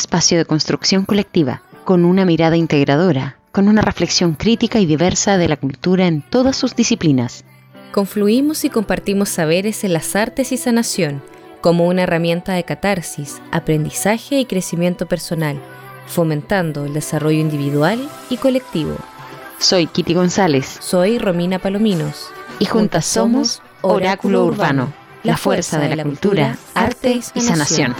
Espacio de construcción colectiva, con una mirada integradora, con una reflexión crítica y diversa de la cultura en todas sus disciplinas. Confluimos y compartimos saberes en las artes y sanación, como una herramienta de catarsis, aprendizaje y crecimiento personal, fomentando el desarrollo individual y colectivo. Soy Kitty González. Soy Romina Palominos. Y juntas somos Oráculo Urbano, la fuerza de la cultura, arte y sanación.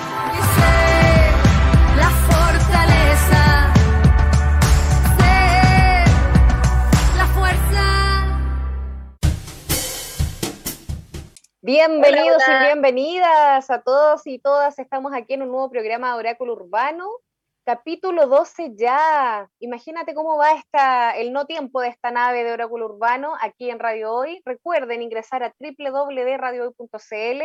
Bienvenidos y bienvenidas a todos y todas. Estamos aquí en un nuevo programa de Oráculo Urbano, capítulo 12 ya. Imagínate cómo va esta, el no tiempo de esta nave de Oráculo Urbano aquí en Radio Hoy. Recuerden ingresar a www.radiohoy.cl.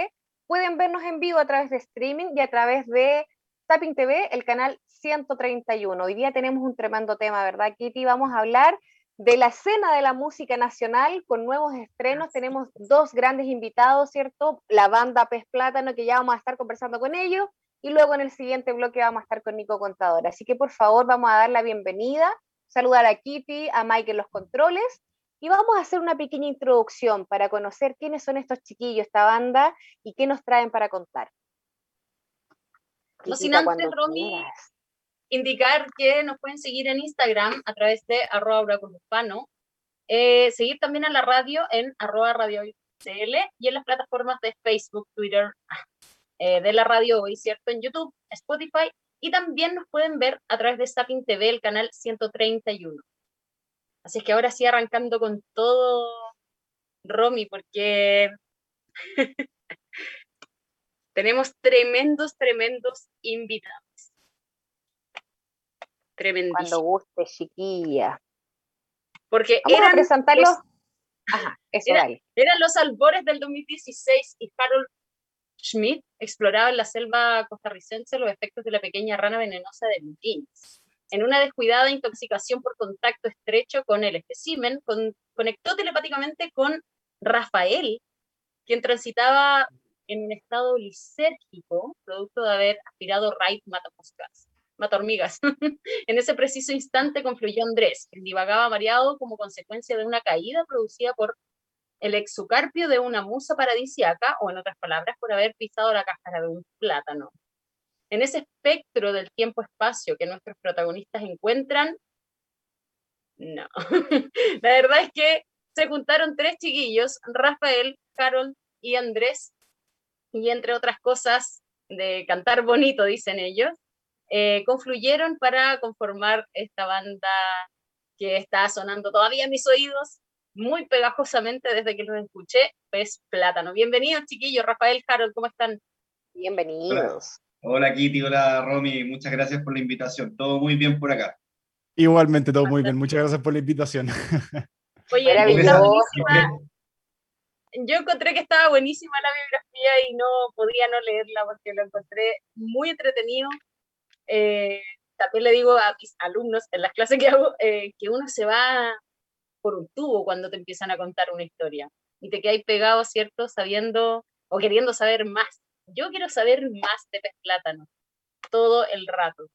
Pueden vernos en vivo a través de streaming y a través de Tapping TV, el canal 131. Hoy día tenemos un tremendo tema, ¿verdad, Kitty? Vamos a hablar de la escena de la música nacional con nuevos estrenos. Tenemos dos grandes invitados, ¿cierto? La banda Pez Plátano, que ya vamos a estar conversando con ellos, y luego en el siguiente bloque vamos a estar con Nico Contador. Así que por favor vamos a dar la bienvenida, saludar a Kitty, a Mike en los controles, y vamos a hacer una pequeña introducción para conocer quiénes son estos chiquillos, esta banda, y qué nos traen para contar. No sin antes, Romy, indicar que nos pueden seguir en Instagram a través de arroba eh, seguir también a la radio en arroba radio CL y en las plataformas de Facebook, Twitter eh, de la radio hoy, ¿cierto? En YouTube, Spotify y también nos pueden ver a través de Sapping TV, el canal 131. Así es que ahora sí arrancando con todo, Romy, porque tenemos tremendos, tremendos invitados. Tremendísimo. Cuando guste, chiquilla. Porque Vamos eran a presentarlos. los- Ajá, eso Era- dale. Eran los albores del 2016 y Harold Schmidt exploraba en la selva costarricense los efectos de la pequeña rana venenosa de Lutins. En una descuidada intoxicación por contacto estrecho con el espécimen, con- conectó telepáticamente con Rafael, quien transitaba en un estado lisérgico, producto de haber aspirado raid matamoscas, mata hormigas. en ese preciso instante confluyó Andrés, quien divagaba mareado como consecuencia de una caída producida por el exocarpio de una musa paradisiaca, o en otras palabras, por haber pisado la cáscara de un plátano. En ese espectro del tiempo-espacio que nuestros protagonistas encuentran, no. la verdad es que se juntaron tres chiquillos, Rafael, Carol y Andrés, y entre otras cosas, de cantar bonito, dicen ellos, eh, confluyeron para conformar esta banda que está sonando todavía en mis oídos muy pegajosamente desde que los escuché, Pez Plátano. Bienvenidos, chiquillos. Rafael, Harold, ¿cómo están? Bienvenidos. Hola Kitty, hola Romy, muchas gracias por la invitación. Todo muy bien por acá. Igualmente, todo muy bien. Muchas gracias por la invitación. Oye. Yo encontré que estaba buenísima la biografía y no podía no leerla porque lo encontré muy entretenido. Eh, también le digo a mis alumnos en las clases que hago eh, que uno se va por un tubo cuando te empiezan a contar una historia y te quedas pegado, ¿cierto? Sabiendo o queriendo saber más. Yo quiero saber más de pez plátano todo el rato.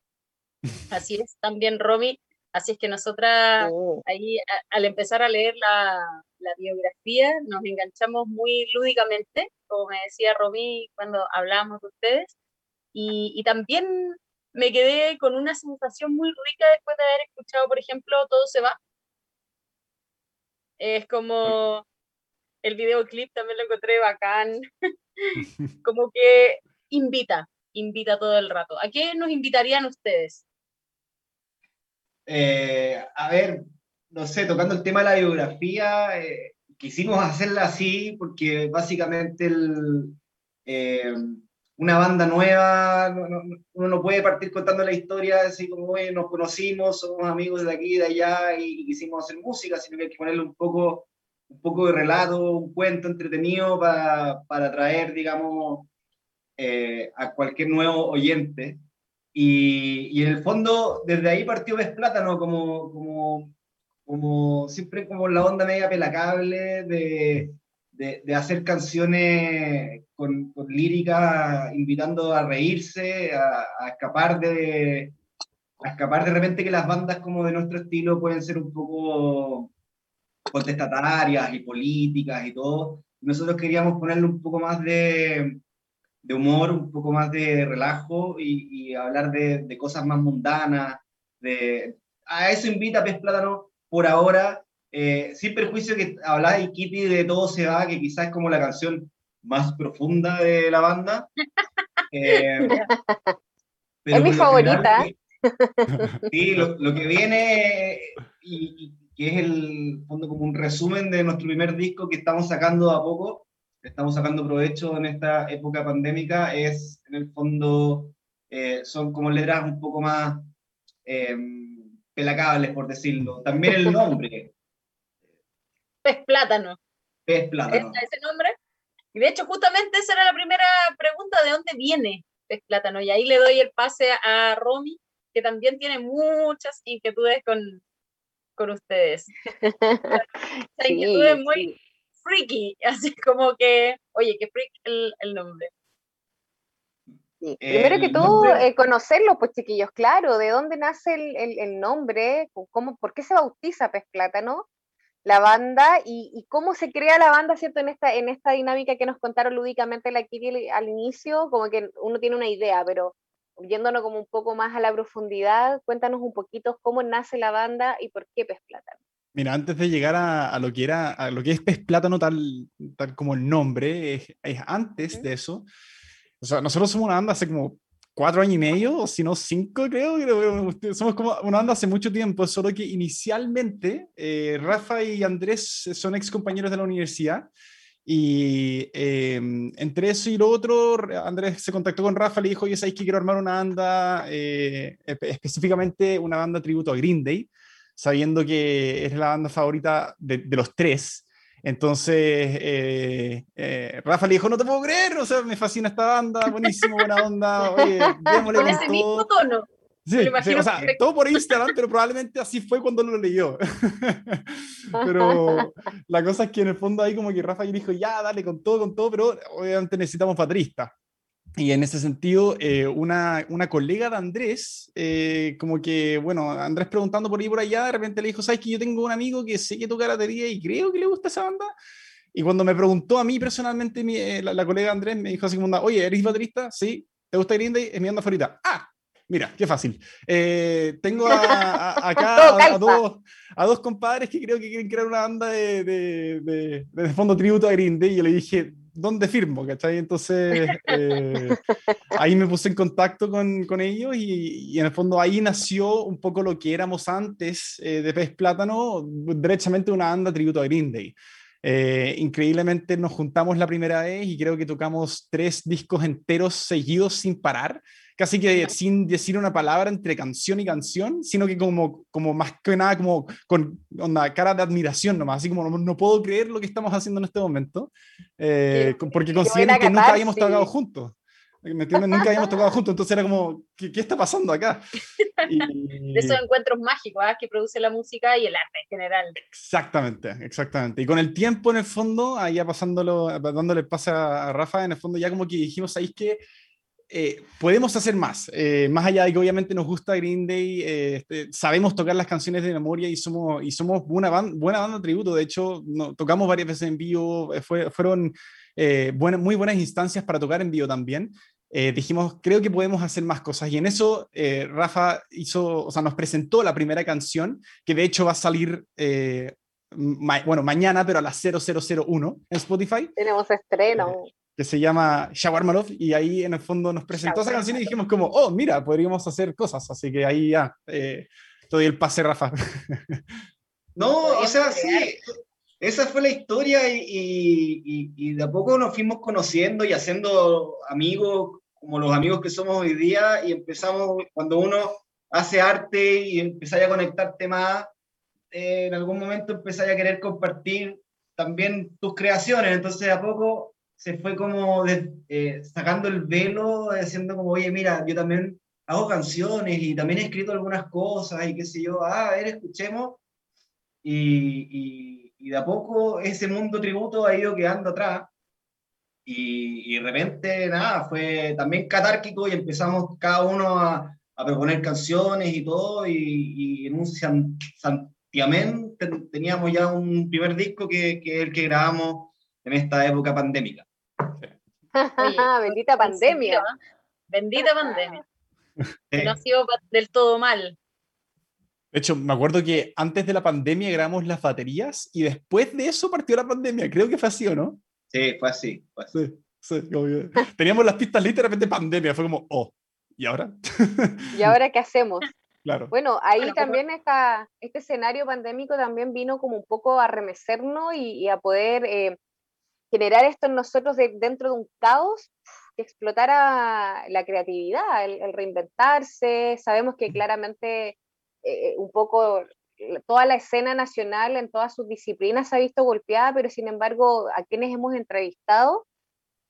Así es también, Romy. Así es que nosotras Uh, ahí a- al empezar a leer la, la biografía nos enganchamos muy lúdicamente, como me decía Romy cuando hablábamos de ustedes, y, y también me quedé con una sensación muy rica después de haber escuchado, por ejemplo, Todo se va. Es como el videoclip también lo encontré bacán, como que invita, invita todo el rato. ¿A qué nos invitarían ustedes? Eh, a ver, no sé, tocando el tema de la biografía, eh, quisimos hacerla así porque básicamente el, eh, una banda nueva, no- no- uno no puede partir contando la historia así como, oye, nos conocimos, somos amigos de aquí y de allá y, y quisimos hacer música, sino que hay que ponerle un poco, un poco de relato, un cuento entretenido para, para atraer, digamos, eh, a cualquier nuevo oyente. Y, y en el fondo, desde ahí partió Ves Plátano, como, como, como siempre como la onda media pelacable de, de, hacer canciones con, con, lírica, invitando a reírse, a, escapar de a escapar de repente que las bandas como de nuestro estilo pueden ser un poco contestatarias y políticas y todo. Nosotros queríamos ponerle un poco más de, de humor, un poco más de relajo y, hablar de, de, cosas más mundanas. De, a eso invita Pez Plátano por ahora, eh, sin perjuicio que habla de Kitty de Todo se va, que quizás es como la canción más profunda de la banda. Eh, es mi favorita. sí, lo, lo, que viene y, que es el fondo como un resumen de nuestro primer disco que estamos sacando a poco, estamos sacando provecho en esta época pandémica, es en el fondo, eh, son como letras un poco más pelacables, por decirlo. También el nombre, Pez plátano. Pez plátano. ese nombre? Y de hecho, justamente esa era la primera pregunta, ¿de dónde viene pez plátano? Y ahí le doy el pase a Romy, que también tiene muchas inquietudes con, con ustedes. inquietudes muy freaky, así como que, oye, qué freak el, el nombre. Primero que todo, eh, conocerlo, pues chiquillos, claro, de dónde nace el, el, el nombre, cómo, por qué se bautiza Pez Plátano, la banda y, cómo se crea la banda, ¿cierto? En esta, en esta dinámica que nos contaron lúdicamente la Kiri al inicio, como que uno tiene una idea, pero yéndonos como un poco más a la profundidad, cuéntanos un poquito cómo nace la banda y por qué Pez Plátano. Mira, antes de llegar a, lo que era, a lo que es Pez Plátano, tal, tal como el nombre, es, antes de eso. O sea, nosotros somos una banda hace como cuatro años y medio, o si no cinco, creo. Somos como una banda hace mucho tiempo, solo que inicialmente eh, Rafa y Andrés son ex compañeros de la universidad. Y em, entre eso y lo otro, Andrés se contactó con Rafa, le dijo, oye, ¿sabes que quiero armar una banda, eh, específicamente una banda tributo a Green Day, sabiendo que es la banda favorita de, de los tres. Entonces, eh, eh, Rafa le dijo, no te puedo creer, o sea, me fascina esta banda, buenísimo, buena onda, oye, démosle con ese mismo tono. Sí, o sea, todo por Instagram, pero probablemente así fue cuando lo leyó. pero la cosa es que en el fondo ahí como que Rafa dijo, ya, dale con todo, con todo, pero obviamente necesitamos baterista. Y en ese sentido, eh, una, una, colega de Andrés, eh, como que, bueno, Andrés preguntando por ahí por allá, de repente le dijo, ¿sabes que yo tengo un amigo que sé que toca batería y creo que le gusta esa banda? Y cuando me preguntó a mí personalmente, mi, eh, la, colega Andrés me dijo así como, oye, ¿eres baterista? Sí. ¿Te gusta Green Day? Es mi banda favorita. Ah, Mira, qué fácil. tengo acá a, dos, a, dos, compadres que creo que quieren crear una banda de, de, de, fondo tributo a Green Day. Y yo le dije, ¿dónde firmo? ¿cachai? Entonces, eh, ahí me puse en contacto con, con ellos y, en el fondo ahí nació un poco lo que éramos antes eh, de Pez Plátano, derechamente una banda tributo a Green Day. Eh, increíblemente nos juntamos la primera vez y creo que tocamos tres discos enteros seguidos sin parar casi que sin decir una palabra entre canción y canción, sino que como, como más que nada como con una cara de admiración nomás, así como no, puedo creer lo que estamos haciendo en este momento, eh, porque considero que nunca habíamos tocado juntos. ¿Me entienden? Nunca habíamos tocado juntos, entonces era como, ¿qué, qué está pasando acá? Y... De esos encuentros mágicos ¿ah? que produce la música y el arte en general. Exactamente, exactamente. Y con el tiempo, en el fondo, ahí ya pasándolo, dándole pase a Rafa, en el fondo ya como que dijimos, ahí que eh, podemos hacer más. Eh, más allá de que obviamente nos gusta Green Day, eh, este, sabemos tocar las canciones de memoria y somos, y somos una buena banda de tributo. De hecho, no, tocamos varias veces en vivo, fueron muy buenas instancias para tocar en vivo también. dijimos, creo que podemos hacer más cosas. Y en eso Rafa hizo, o sea, nos presentó la primera canción, que de hecho va a salir bueno, mañana, pero a las 0001 en Spotify. Tenemos estreno que se llama Shawarma Love, y ahí en el fondo nos presentó esa canción y dijimos como, oh, mira, podríamos hacer cosas, así que ahí ya, eh, doy el pase, Rafa. No, o sea, sí, esa fue la historia y, y, de a poco nos fuimos conociendo y haciendo amigos, como los amigos que somos hoy día, y empezamos, cuando uno hace arte y empieza a conectarte más, eh, en algún momento empezáis a querer compartir también tus creaciones, entonces de a poco se fue como eh, sacando el velo, diciendo como, oye, mira, yo también hago canciones y también he escrito algunas cosas y qué sé yo, ah, a ver, escuchemos. Y, y de a poco ese mundo tributo ha ido quedando atrás. Y, y, de repente, nada, fue también catárquico y empezamos cada uno a, a proponer canciones y todo. Y, y en un santiamén teníamos ya un primer disco que, que es el que grabamos en esta época pandémica. Bendita pandemia. Bendita pandemia. No ha sido del todo mal. De hecho, me acuerdo que antes de la pandemia grabamos las baterías y después de eso partió la pandemia. Creo que fue así, ¿o no? Sí, fue así. Sí, sí, Teníamos las pistas repente pandemia. Fue como, oh, ¿y ahora? ¿Y ahora qué hacemos? Claro. Bueno, ahí también está, este escenario pandémico también vino como un poco a remecernos y, a poder eh, generar esto en nosotros dentro de un caos que explotara la creatividad, el reinventarse. Sabemos que claramente eh, un poco toda la escena nacional en todas sus disciplinas se ha visto golpeada, pero sin embargo a quienes hemos entrevistado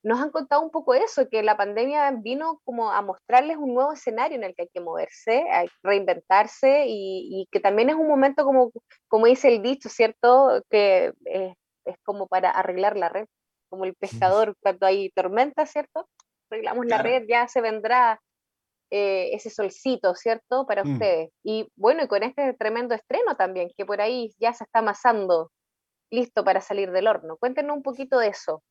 nos han contado un poco eso, que la pandemia vino como a mostrarles un nuevo escenario en el que hay que moverse, hay que reinventarse y, que también es un momento como, como dice el dicho, ¿cierto? Que es, es como para arreglar la red, como el pescador cuando hay tormenta, ¿cierto? Arreglamos la red, ya se vendrá eh, ese solcito, ¿cierto? Para mm. ustedes. Y bueno, y con este tremendo estreno también, que por ahí ya se está amasando, listo para salir del horno. Cuéntenos un poquito de eso.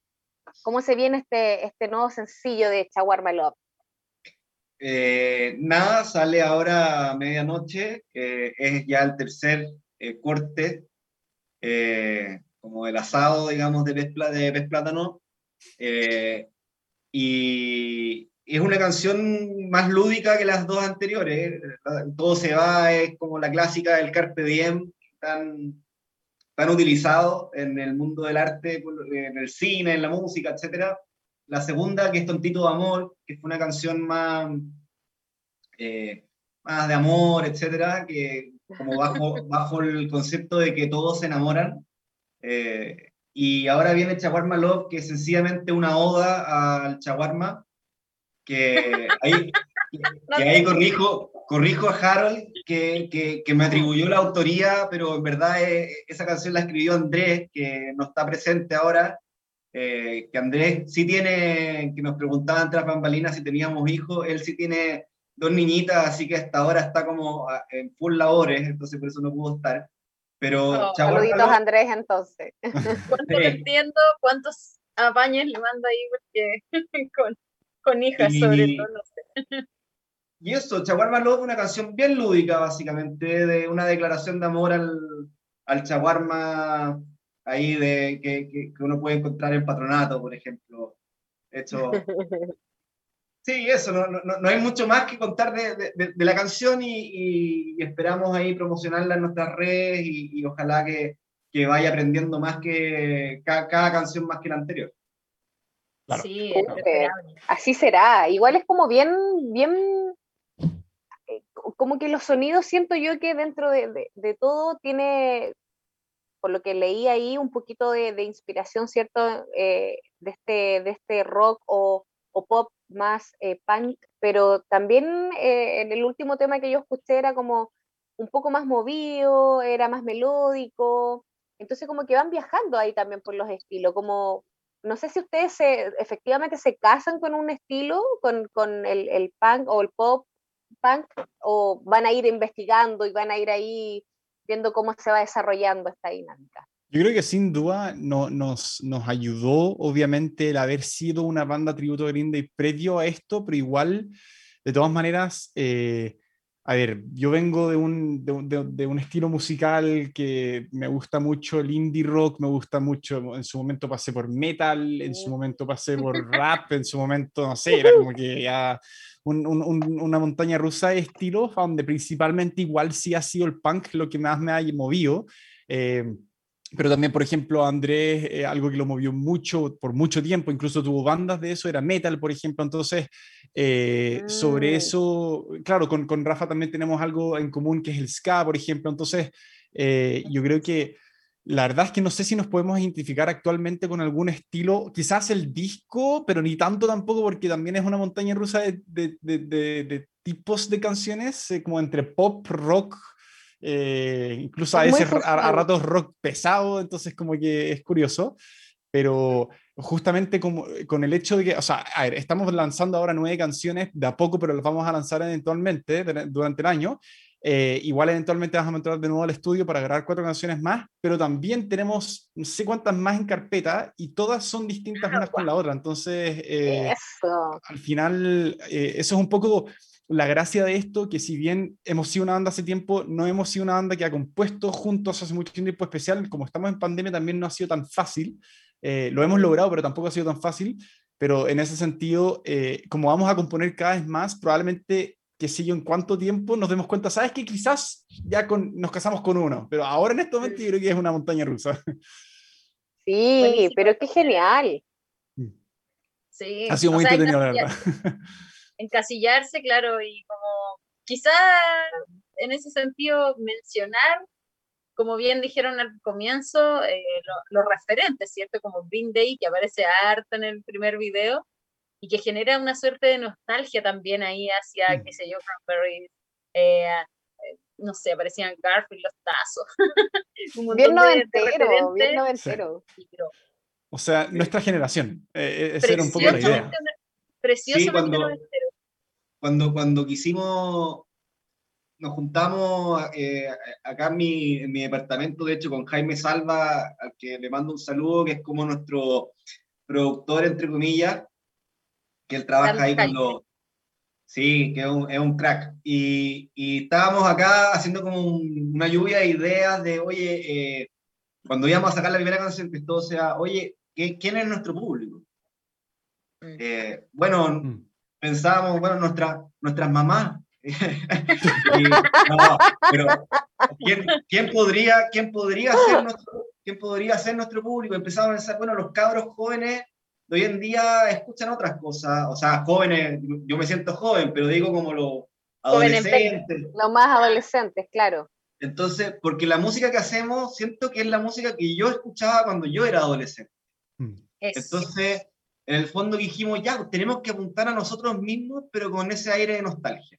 ¿Cómo se viene este, este nuevo sencillo de Chaguarma Love? Eh, nada, sale ahora a medianoche, es ya el tercer eh, corte, como el asado, digamos, de pez, de pez plátano. y, es una canción más lúdica que las dos anteriores. Todo se va, es como la clásica del Carpe Diem, tan, tan utilizado en el mundo del arte, en el cine, en la música, etc. La segunda, que es Tontito de Amor, que fue una canción más, eh, más de amor, etc., que como bajo, bajo el concepto de que todos se enamoran. Eh, y ahora viene Chaguarma Love, que es sencillamente una oda al chaguarma, que ahí, que ahí corrijo, corrijo a Harold, que, que, que, me atribuyó la autoría, pero en verdad eh, esa canción la escribió Andrés, que no está presente ahora, eh, que Andrés sí tiene, que nos preguntaban tras bambalinas si teníamos hijos, él sí tiene dos niñitas, así que hasta ahora está como ah, en full labores, entonces por eso no pudo estar. Pero oh, saluditos Andrés entonces. ¿Cuánto le entiendo? ¿Cuántos apañes le manda ahí? Porque con, con hijas, sobre todo, no sé. Y eso, Chaguarma Love, una canción bien lúdica, básicamente, de una declaración de amor al, al chaguarma ahí de, que, que, uno puede encontrar en patronato, por ejemplo. Hecho. Sí, eso, no, no, no, hay mucho más que contar de, de, de la canción y, y, esperamos ahí promocionarla en nuestras redes y, y ojalá que, que, vaya aprendiendo más que cada, cada canción más que la anterior. Sí, así será. Igual es como bien, bien, eh, como que los sonidos siento yo que dentro de, de, todo tiene, por lo que leí ahí, un poquito de, de inspiración, ¿cierto? Eh, de, este, de este rock o, o pop más eh, punk, pero también en el último tema que yo escuché era como un poco más movido, era más melódico, entonces como que van viajando ahí también por los estilos, como no sé si ustedes efectivamente se casan con un estilo, con, con el, el, punk o el pop punk, o van a ir investigando y van a ir ahí viendo cómo se va desarrollando esta dinámica. Yo creo que sin duda no, nos, nos ayudó, obviamente, el haber sido una banda tributo a Green Day previo a esto, pero igual, de todas maneras, eh, a ver, yo vengo de un, de, un, estilo musical que me gusta mucho el indie rock, me gusta mucho, en su momento pasé por metal, en su momento pasé por rap, en su momento, no sé, era como que ya una montaña rusa de estilos, donde principalmente igual sí ha sido el punk lo que más me ha movido. Eh, pero también, por ejemplo, Andrés, eh, algo que lo movió mucho, por mucho tiempo, incluso tuvo bandas de eso, era metal, por ejemplo. Entonces, eh, sobre mm. eso, claro, con, con, Rafa también tenemos algo en común que es el ska, por ejemplo. Entonces, eh, yo creo que la verdad es que no sé si nos podemos identificar actualmente con algún estilo, quizás el disco, pero ni tanto tampoco, porque también es una montaña rusa de, de, de, de tipos de canciones, como entre pop, rock eh, incluso a veces a, ratos rock pesado, entonces como que es curioso, pero justamente como, con el hecho de que, o sea, a ver, estamos lanzando ahora nueve canciones de a poco, pero las vamos a lanzar eventualmente durante el año. Eh, igual eventualmente vamos a entrar de nuevo al estudio para grabar cuatro canciones más, pero también tenemos no sé cuántas más en carpeta y todas son distintas unas con la otra. Entonces, eh, al final, eh, eso es un poco la gracia de esto, que si bien hemos sido una banda hace tiempo, no hemos sido una banda que ha compuesto juntos hace mucho tiempo especial, como estamos en pandemia también no ha sido tan fácil, lo hemos logrado, pero tampoco ha sido tan fácil, pero en ese sentido, como vamos a componer cada vez más, probablemente que si yo en cuánto tiempo nos demos cuenta, sabes que quizás ya con, nos casamos con uno, pero ahora en este momento yo creo que es una montaña rusa. Sí, pero qué genial. Mm. Sí. Ha sido muy entretenido, la verdad. Encasillarse, claro, y como quizás en ese sentido mencionar, como bien dijeron al comienzo, eh, los referentes, ¿cierto? Como Green Day, que aparece harto en el primer video, y que genera una suerte de nostalgia también ahí hacia, mm. qué sé yo, Cranberry, eh, eh, no sé, aparecían Garfield, los tazos. bien noventero, bien noventero. O sea, nuestra generación, eh, esa era un poco la idea. Precioso sí, cuando, cuando, cuando quisimos, nos juntamos acá en mi, en mi departamento, de hecho, con Jaime Salva, al que le mando un saludo, que es como nuestro productor, entre comillas, que él trabaja ahí con los... Sí, que es un, es un crack. Y, y, estábamos acá haciendo como una lluvia de ideas de, oye, eh, cuando íbamos a sacar la primera canción, que todo sea, oye, ¿quién es nuestro público? Mm. Eh, bueno, mm. Pensábamos, bueno, nuestra, nuestras mamás. pero ¿quién, ¿quién, podría, quién, podría ser nuestro, ¿quién podría ser nuestro público? Empezamos a pensar, bueno, los cabros jóvenes hoy en día escuchan otras cosas, o sea, jóvenes, yo me siento joven, pero digo como los adolescentes. Los más adolescentes, claro. Entonces, porque la música que hacemos, siento que es la música que yo escuchaba cuando yo era adolescente. Mm. Entonces, en el fondo dijimos, ya, tenemos que apuntar a nosotros mismos, pero con ese aire de nostalgia.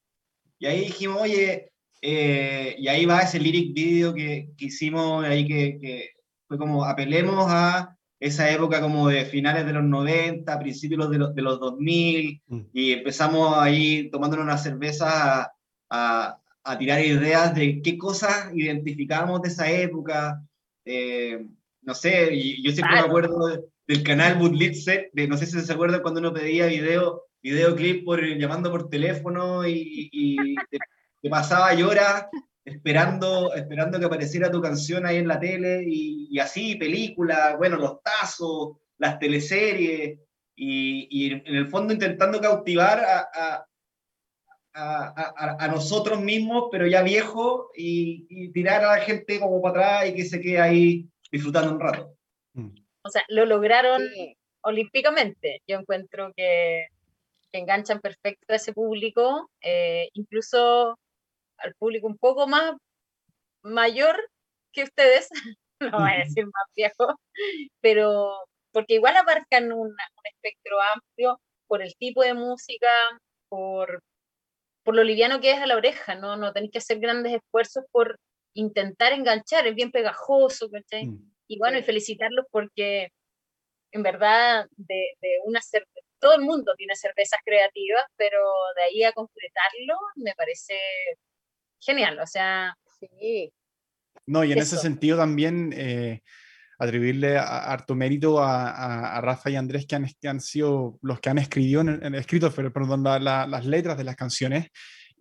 Y ahí dijimos, oye, eh, y ahí va ese lyric video que, que hicimos, ahí que, que, fue como apelemos a esa época como de finales de los 90, principios de los, de los 2000, mm. y empezamos ahí tomándonos una cerveza a, a, tirar ideas de qué cosas identificábamos de esa época. Eh, no sé, y yo siempre me acuerdo del canal Bootlit de no sé si se acuerdan cuando uno pedía video, videoclip por, llamando por teléfono y, y te, pasaba horas esperando, esperando que apareciera tu canción ahí en la tele y, así, películas, bueno, los tazos, las teleseries, y, en el fondo intentando cautivar a, nosotros mismos, pero ya viejos, y, tirar a la gente como para atrás y que se quede ahí disfrutando un rato. O sea, lo lograron olímpicamente. Yo encuentro que, enganchan perfecto a ese público, eh, incluso al público un poco más mayor que ustedes, no voy a decir más viejo, pero porque igual abarcan un espectro amplio por el tipo de música, por, por lo liviano que es a la oreja, ¿no? No tenéis que hacer grandes esfuerzos por intentar enganchar, es bien pegajoso, ¿cachai? Mm. Y bueno, y felicitarlos porque en verdad de, de una cerveza, todo el mundo tiene cervezas creativas, pero de ahí a concretarlo me parece genial, o sea... Sí. No, y en ese sentido también eh, atribuirle harto mérito a, Rafa y Andrés, que han, que han, sido los que han escrito, en, escrito perdón, las letras de las canciones,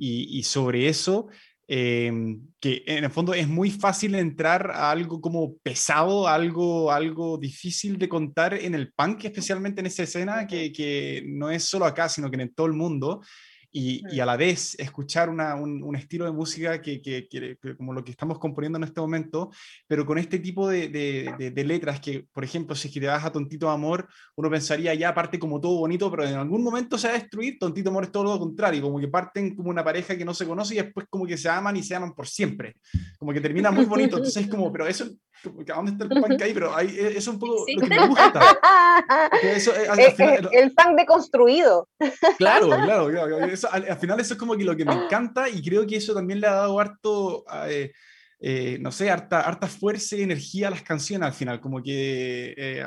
y, sobre eso, em, que en el fondo es muy fácil entrar a algo como pesado, algo, algo difícil de contar en el punk, especialmente en esa escena, que, que no es solo acá, sino que en todo el mundo y, a la vez escuchar un, estilo de música que, como lo que estamos componiendo en este momento, pero con este tipo de, letras que, por ejemplo, si es que te vas a Tontito Amor, uno pensaría ya parte como todo bonito, pero en algún momento se va a destruir, Tontito Amor es todo lo contrario, como que parten como una pareja que no se conoce y después como que se aman y se aman por siempre, como que termina muy bonito, entonces es como, pero eso ¿Dónde está el punk ahí? Pero ahí, e, es un poco lo que me gusta. Eso, el, el, punk deconstruido. Claro, claro, claro. eso, al, final eso es como que lo que me encanta y creo que eso también le ha dado harto, eh, eh, no sé, harta, harta fuerza y energía a las canciones al final, como que eh,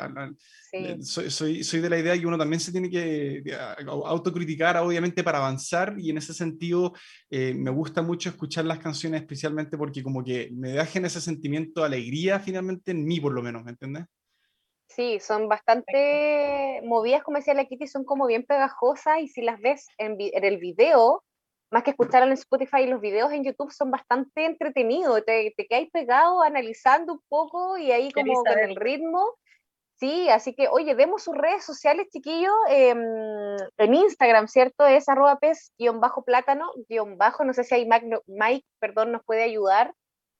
soy, soy, soy, de la idea que uno también se tiene que autocriticar, obviamente, para avanzar y en ese sentido me gusta mucho escuchar las canciones, especialmente porque como que me dejen ese sentimiento de alegría finalmente en mí, por lo menos, ¿me entiendes? Sí, son bastante movidas, como decía la Kitty, son como bien pegajosas y si las ves en, el video, más que escucharlo en Spotify, los videos en YouTube son bastante entretenidos, te, te quedas pegado analizando un poco y ahí como con el ritmo. Sí, así que, oye, vemos sus redes sociales, chiquillos, em, en Instagram, ¿cierto? Es arroba pez-plátano, bajo, no sé si hay Mike, Mike, perdón, nos puede ayudar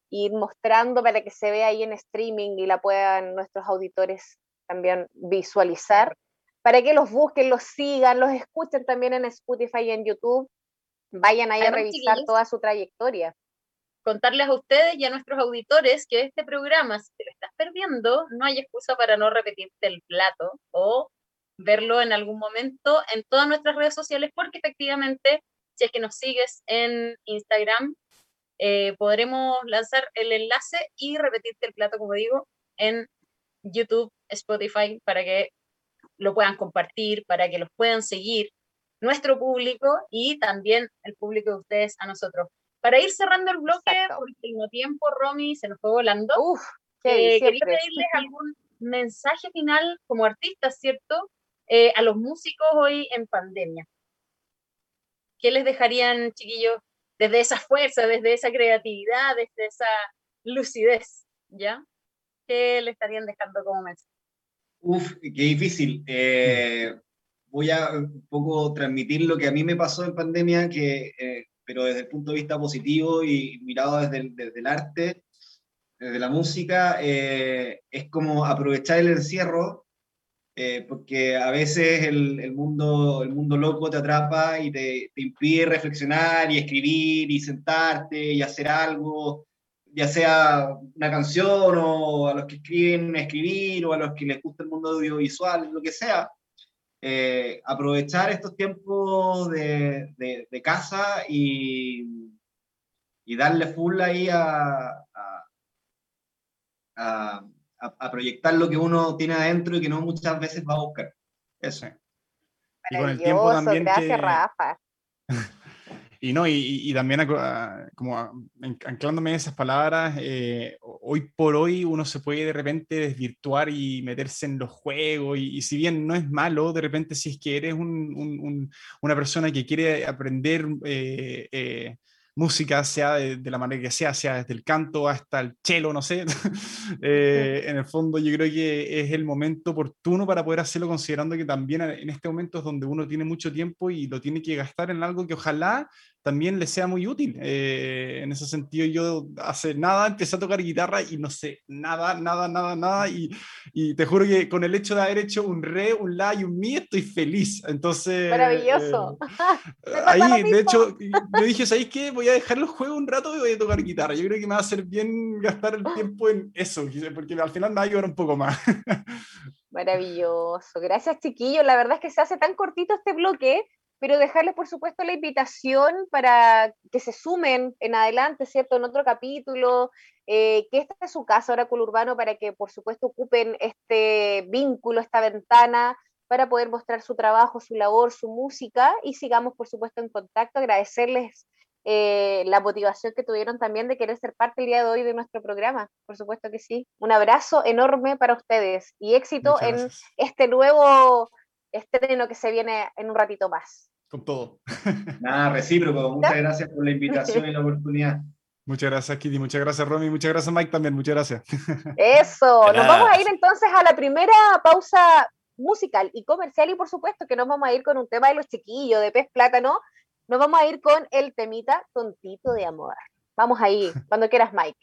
ir mostrando para que se vea ahí en streaming y la puedan nuestros auditores también visualizar, para que los busquen, los sigan, los escuchen también en Spotify y en YouTube, vayan ahí a revisar toda su trayectoria. Contarles a ustedes y a nuestros auditores que este programa, si te lo estás perdiendo, no hay excusa para no repetirte el plato o verlo en algún momento en todas nuestras redes sociales, porque efectivamente, si es que nos sigues en Instagram, eh, podremos lanzar el enlace y repetirte el plato, como digo, en YouTube, Spotify, para que lo puedan compartir, para que los puedan seguir nuestro público y también el público de ustedes a nosotros. Para ir cerrando el bloque, por el mismo tiempo, Romy, se nos fue volando. Uf, eh, quería pedirles algún mensaje final como artistas, ¿cierto? Eh, a los músicos hoy en pandemia. ¿Qué les dejarían, chiquillos, desde esa fuerza, desde esa creatividad, desde esa lucidez, ¿ya? ¿Qué le estarían dejando como mensaje? Uf, qué difícil. Eh, voy a un poco transmitir lo que a mí me pasó en pandemia, que, eh, pero desde el punto de vista positivo y mirado desde el, desde el arte, desde la música, eh, es como aprovechar el encierro, porque a veces el, el, mundo, el mundo loco te atrapa y te, te, impide reflexionar y escribir y sentarte y hacer algo ya sea una canción o a los que escriben escribir o a los que les gusta el mundo audiovisual, lo que sea, eh, aprovechar estos tiempos de, de, casa y, y, darle full ahí a, a, a, proyectar lo que uno tiene adentro y que no muchas veces va a buscar. Eso. Y con el tiempo también gracias, Rafa. Y no, y, también como anclándome en esas palabras, eh, hoy por hoy uno se puede de repente desvirtuar y meterse en los juegos, y, si bien no es malo, de repente si es que eres una persona que quiere aprender eh, eh, música, sea de, la manera que sea, sea desde el canto hasta el cello, no sé. Eh, en el fondo yo creo que es el momento oportuno para poder hacerlo, considerando que también en este momento es donde uno tiene mucho tiempo y lo tiene que gastar en algo que ojalá también le sea muy útil. Eh, en ese sentido, yo hace nada empecé a tocar guitarra y no sé nada, nada, nada, nada. Y, y te juro que con el hecho de haber hecho un re, un la y un mi, estoy feliz. Entonces. Maravilloso. Eh, ahí, de hecho, yo dije, ¿sabéis qué? Voy a dejar los juegos un rato y voy a tocar guitarra. Yo creo que me va a hacer bien gastar el tiempo en eso, porque al final me va a ayudar un poco más. Maravilloso. Gracias, chiquillos. La verdad es que se hace tan cortito este bloque pero dejarles, por supuesto, la invitación para que se sumen en adelante, ¿cierto? En otro capítulo, eh, que esta es su casa, Oráculo Urbano, para que, por supuesto, ocupen este vínculo, esta ventana, para poder mostrar su trabajo, su labor, su música, y sigamos, por supuesto, en contacto. Agradecerles eh, la motivación que tuvieron también de querer ser parte el día de hoy de nuestro programa. Por supuesto que sí. Un abrazo enorme para ustedes y éxito en este nuevo estreno que se viene en un ratito más con todo. Nada, recíproco. Muchas gracias por la invitación y la oportunidad. Muchas gracias, Kitty. Muchas gracias, Romy. Muchas gracias, Mike, también. Muchas gracias. Eso. Nos vamos a ir entonces a la primera pausa musical y comercial y por supuesto que nos vamos a ir con un tema de los chiquillos, de pez plátano. Nos vamos a ir con el temita tontito de amor. Vamos ahí, cuando quieras, Mike.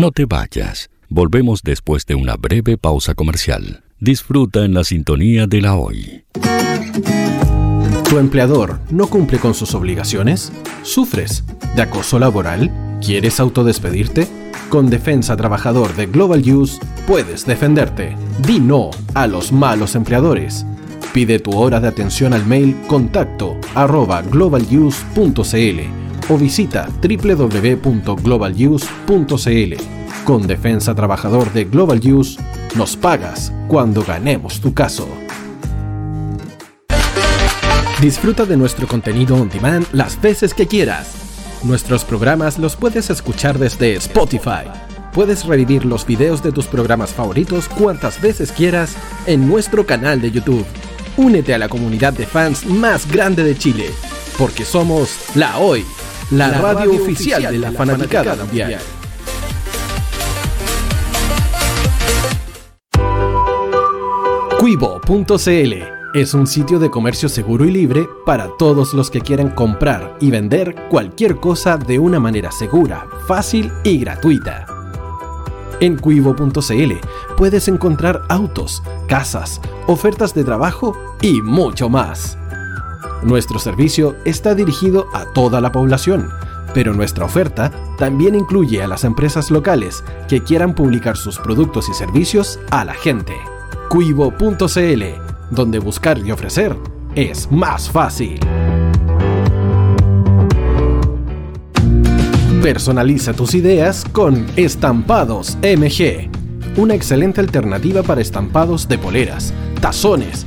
No te vayas. Volvemos después de una breve pausa comercial. Disfruta en la sintonía de la hoy. ¿Tu empleador no cumple con sus obligaciones? ¿Sufres de acoso laboral? ¿Quieres autodespedirte? Con Defensa Trabajador de Global Use puedes defenderte. Di no a los malos empleadores. Pide tu hora de atención al mail contacto arroba globaluse.cl o visita www.globaluse.cl. Con Defensa Trabajador de Global Use, nos pagas cuando ganemos tu caso. Disfruta de nuestro contenido on demand las veces que quieras. Nuestros programas los puedes escuchar desde Spotify. Puedes revivir los videos de tus programas favoritos cuantas veces quieras en nuestro canal de YouTube. Únete a la comunidad de fans más grande de Chile, porque somos La Hoy, la, radio, oficial de la, fanaticada, mundial. Cuivo.cl es un sitio de comercio seguro y libre para todos los que quieran comprar y vender cualquier cosa de una manera segura, fácil y gratuita. En cuivo.cl puedes encontrar autos, casas, ofertas de trabajo y mucho más. Nuestro servicio está dirigido a toda la población, pero nuestra oferta también incluye a las empresas locales que quieran publicar sus productos y servicios a la gente. Cuivo.cl donde buscar y ofrecer es más fácil. Personaliza tus ideas con Estampados MG, una excelente alternativa para estampados de poleras, tazones,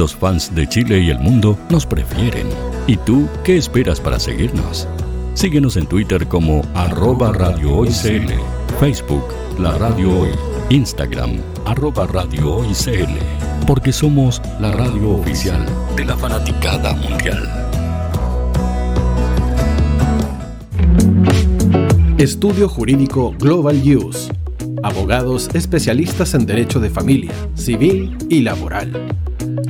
Los fans de Chile y el mundo nos prefieren. ¿Y tú qué esperas para seguirnos? Síguenos en Twitter como arroba Radio Hoy CL, Facebook La Radio Hoy Instagram, arroba Radio Hoy CL, porque somos la radio oficial de la fanaticada mundial. Estudio Jurídico Global Use. Abogados especialistas en derecho de familia, civil y laboral.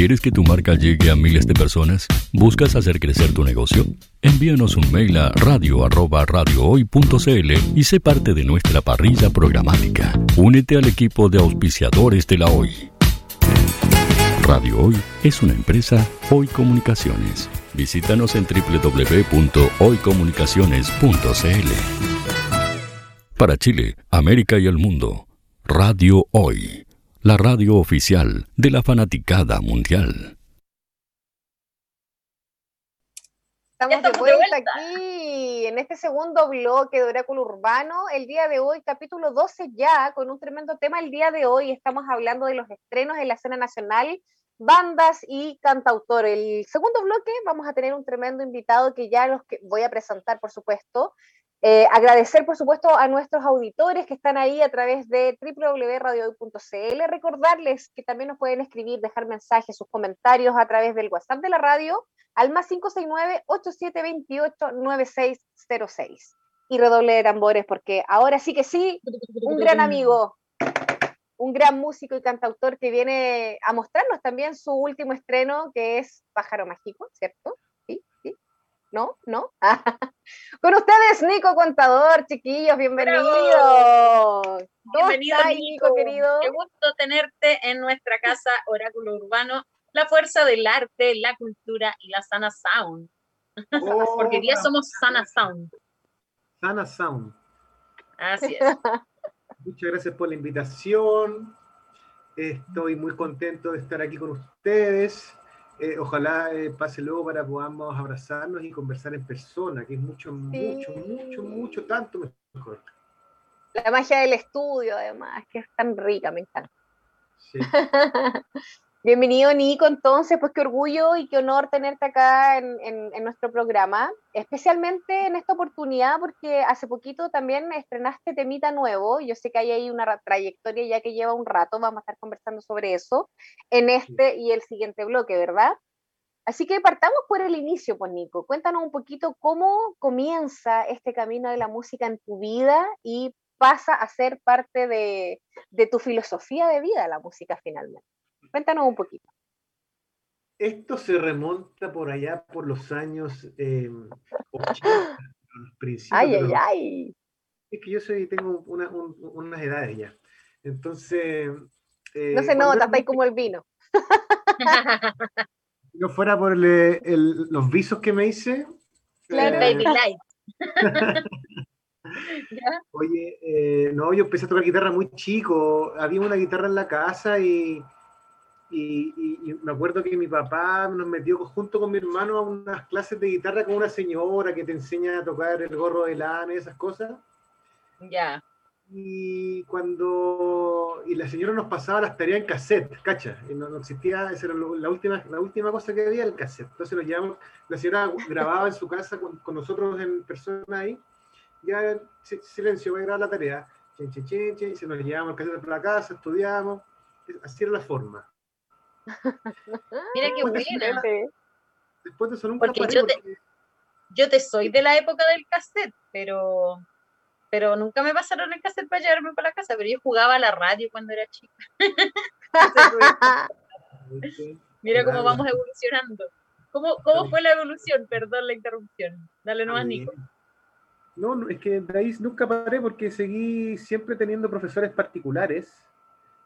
¿Quieres que tu marca llegue a miles de personas? ¿Buscas hacer crecer tu negocio? Envíanos un mail a radio@radiohoy.cl y sé parte de nuestra parrilla programática. Únete al equipo de auspiciadores de la Hoy. Radio Hoy es una empresa Hoy Comunicaciones. Visítanos en www.hoycomunicaciones.cl. Para Chile, América y el mundo, Radio Hoy la radio oficial de la fanaticada mundial. Estamos de vuelta, aquí en este segundo bloque de Oráculo Urbano. El día de hoy, capítulo 12 ya, con un tremendo tema. El día de hoy estamos hablando de los estrenos en la escena nacional, bandas y cantautores. El segundo bloque vamos a tener un tremendo invitado que ya los que voy a presentar, por supuesto. Eh, agradecer, por supuesto, a nuestros auditores que están ahí a través de www.radiohoy.cl. Recordarles que también nos pueden escribir, dejar mensajes, sus comentarios a través del WhatsApp de la radio al más 569-8728-9606. Y redoble de tambores, porque ahora sí que sí, un gran amigo, un gran músico y cantautor que viene a mostrarnos también su último estreno, que es Pájaro Mágico, ¿cierto? ¿No? ¿No? Con ustedes, Nico Contador, chiquillos, bienvenidos. Bienvenido, Nico, querido. Qué gusto tenerte en nuestra casa Oráculo Urbano, la fuerza del arte, la cultura y la sana sound. Porque hoy día somos Sana Sound. Sana Sound. Así es. Muchas gracias por la invitación. Estoy muy contento de estar aquí con ustedes. Eh, ojalá eh, pase luego para podamos abrazarnos y conversar en persona, que es mucho, mucho, mucho, mucho, tanto mejor. La magia del estudio, además, que es tan rica, me encanta. Sí. Bienvenido, Nico. Entonces, pues qué orgullo y qué honor tenerte acá en, nuestro programa, especialmente en esta oportunidad, porque hace poquito también estrenaste temita nuevo. Yo sé que hay ahí una trayectoria ya que lleva un rato, vamos a estar conversando sobre eso en este y el siguiente bloque, ¿verdad? Así que partamos por el inicio, pues Nico. Cuéntanos un poquito cómo comienza este camino de la música en tu vida y pasa a ser parte de, de tu filosofía de vida la música finalmente. Cuéntanos un poquito. Esto se remonta por allá por los años eh, 80, los principios. Ay, ay, ay. Es que yo soy, tengo una, unas edades ya. Entonces. Eh, no se nota, está ahí como el vino. Si no fuera por los visos que me hice. Claro. Eh, Baby Light. Oye, eh, no, yo empecé a tocar guitarra muy chico. Había una guitarra en la casa y y, me acuerdo que mi papá nos metió junto con mi hermano a unas clases de guitarra con una señora que te enseña a tocar el gorro de lana y esas cosas. Ya. Y cuando y la señora nos pasaba las tareas en cassette, ¿cacha? Y no, existía, esa era la última, la última cosa que había, el cassette. Entonces lo llevamos, la señora grababa en su casa con, con nosotros en persona ahí, ya silencio, voy a grabar la tarea, chen, chen, chen, chen, y se nos llevamos el cassette para la casa, estudiamos, así era la forma. Mira qué buena. Después de eso nunca porque yo, te, yo te soy de la época del cassette, pero pero nunca me pasaron el cassette para llevarme para la casa, pero yo jugaba a la radio cuando era chica. Mira cómo vamos evolucionando. ¿Cómo, cómo fue la evolución? Perdón la interrupción. Dale nomás, Nico. No, es que de ahí nunca paré porque seguí siempre teniendo profesores particulares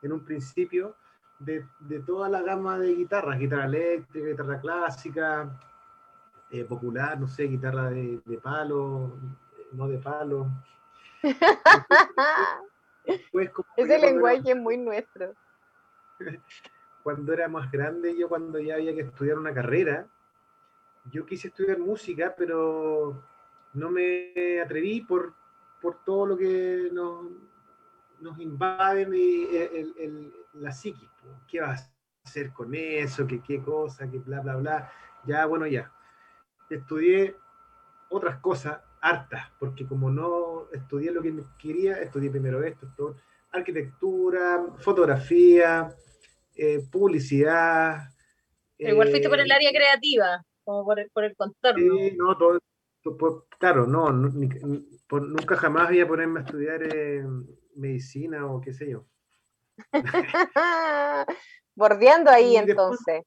en un principio de, de, toda la gama de guitarras, guitarra eléctrica, guitarra clásica, eh, popular, no sé, guitarra de, de, palo, no de palo. Ese lenguaje es muy nuestro. Cuando era más grande, yo cuando ya había que estudiar una carrera, yo quise estudiar música, pero no me atreví por, por todo lo que nos, nos invaden el, el, la psiquis. ¿Qué vas a hacer con eso? ¿Qué, qué cosa? ¿Qué bla, bla, bla? Ya, bueno, ya. Estudié otras cosas hartas, porque como no estudié lo que quería, estudié primero esto, esto arquitectura, fotografía, eh, publicidad. igual fuiste por el eh, área creativa, como por el, por el contorno. Sí, no, todo, claro, no, nunca jamás voy a ponerme a estudiar medicina o qué sé yo. Bordeando ahí entonces.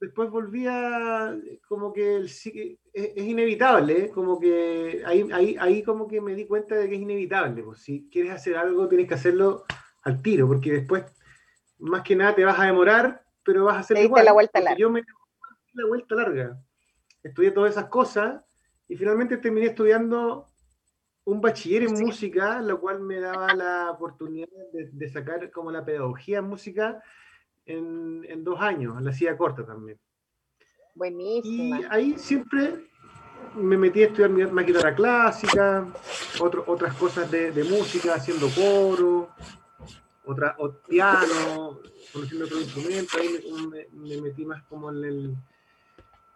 Después volví a, como que el, es, es, inevitable, ¿eh? como que ahí, ahí, ahí como que me di cuenta de que es inevitable. Pues, si quieres hacer algo, tienes que hacerlo al tiro, porque después, más que nada, te vas a demorar, pero vas a hacer igual. la vuelta larga. Yo me la vuelta larga. Estudié todas esas cosas y finalmente terminé estudiando un bachiller en música, lo cual me daba la oportunidad de, sacar como la pedagogía en música en, en, dos años, la hacía corta también. Buenísimo. Y ahí siempre me metí a estudiar más guitarra clásica, otro, otras cosas de, de, música, haciendo coro, otra, o piano, conociendo otro instrumento, ahí me, me metí más como en el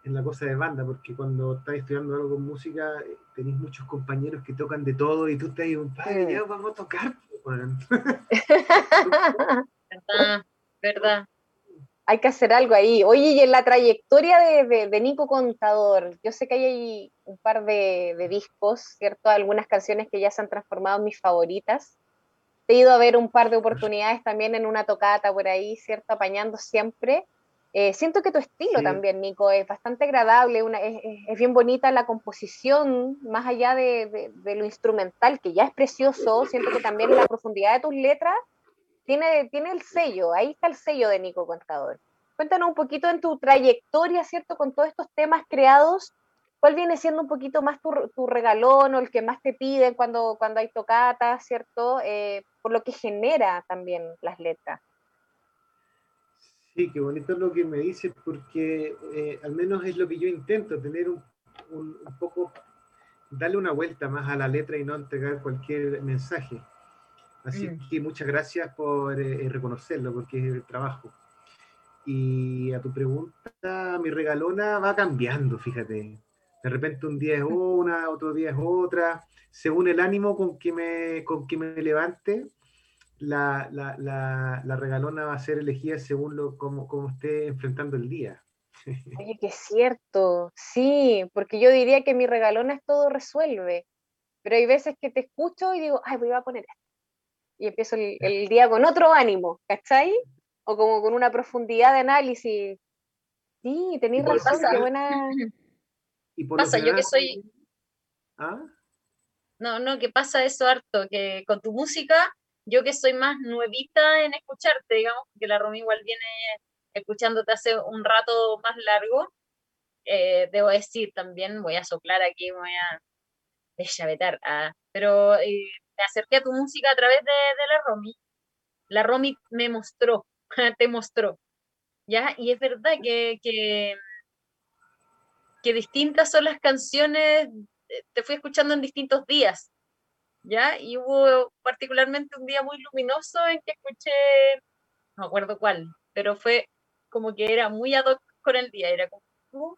en la cosa de banda, porque cuando estás estudiando algo con música, tenéis muchos compañeros que tocan de todo y tú estás ahí, padre, ya vamos a tocar. verdad, verdad. Hay que hacer algo ahí. Oye, y en la trayectoria de, de, Nico Contador, yo sé que hay un par de, de, discos, ¿cierto? Algunas canciones que ya se han transformado en mis favoritas. He ido a ver un par de oportunidades también en una tocata por ahí, ¿cierto? Apañando siempre. Eh, siento que tu estilo también, Nico, es bastante agradable, una, es, bien bonita la composición, más allá de, lo instrumental, que ya es precioso, siento que también la profundidad de tus letras tiene, tiene el sello, ahí está el sello de Nico Contador. Cuéntanos un poquito en tu trayectoria, ¿cierto? Con todos estos temas creados ¿cuál viene siendo un poquito más tu, tu, regalón o el que más te piden cuando, cuando hay tocatas, ¿cierto? Eh, por lo que genera también las letras. Sí, qué bonito lo que me dices, porque eh, al menos es lo que yo intento, tener un, un, poco, darle una vuelta más a la letra y no entregar cualquier mensaje. Así mm. que muchas gracias por eh, reconocerlo, porque es el trabajo. Y a tu pregunta, mi regalona va cambiando, fíjate. De repente un día es una, otro día es otra. Según el ánimo con que me, con que me levante, la, la, la, regalona va a ser elegida según lo, cómo, cómo esté enfrentando el día. Oye, que es cierto, sí, porque yo diría que mi regalona es todo resuelve, pero hay veces que te escucho y digo, ay, voy a poner esto. Y empiezo el, el día con otro ánimo, ¿cachai? O como con una profundidad de análisis. Sí, tenéis razón, qué buena. Y por pasa, yo que soy. ¿Ah? No, no, que pasa eso harto, que con tu música, yo que soy más nuevita en escucharte, digamos, que la Romy igual viene escuchándote hace un rato más largo, eh, debo decir también, voy a soplar aquí, voy a deschavetar, ah, pero eh, me acerqué a tu música a través de, la Romy. La Romy me mostró, te mostró, ¿ya? Y es verdad que, que que distintas son las canciones, eh, te fui escuchando en distintos días, ¿ya? Y hubo particularmente un día muy luminoso en que escuché, no me acuerdo cuál, pero fue como que era muy ad hoc con el día, era como, oh,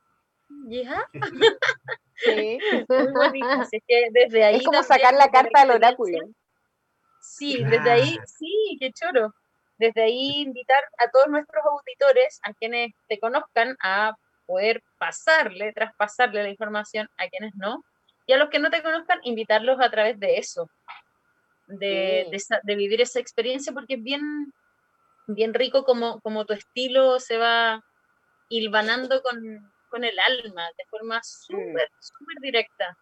¿ya? Sí. muy bonito, así que desde ahí... Es como sacar la carta al oráculo. Sí, desde ahí, sí, qué choro. Desde ahí invitar a todos nuestros auditores, a quienes te conozcan, a poder pasarle, traspasarle la información a quienes no, y a los que no te conozcan, invitarlos a través de eso, de, de, vivir esa experiencia, porque es bien, bien rico como, como tu estilo se va hilvanando con, con el alma, de forma súper, súper directa.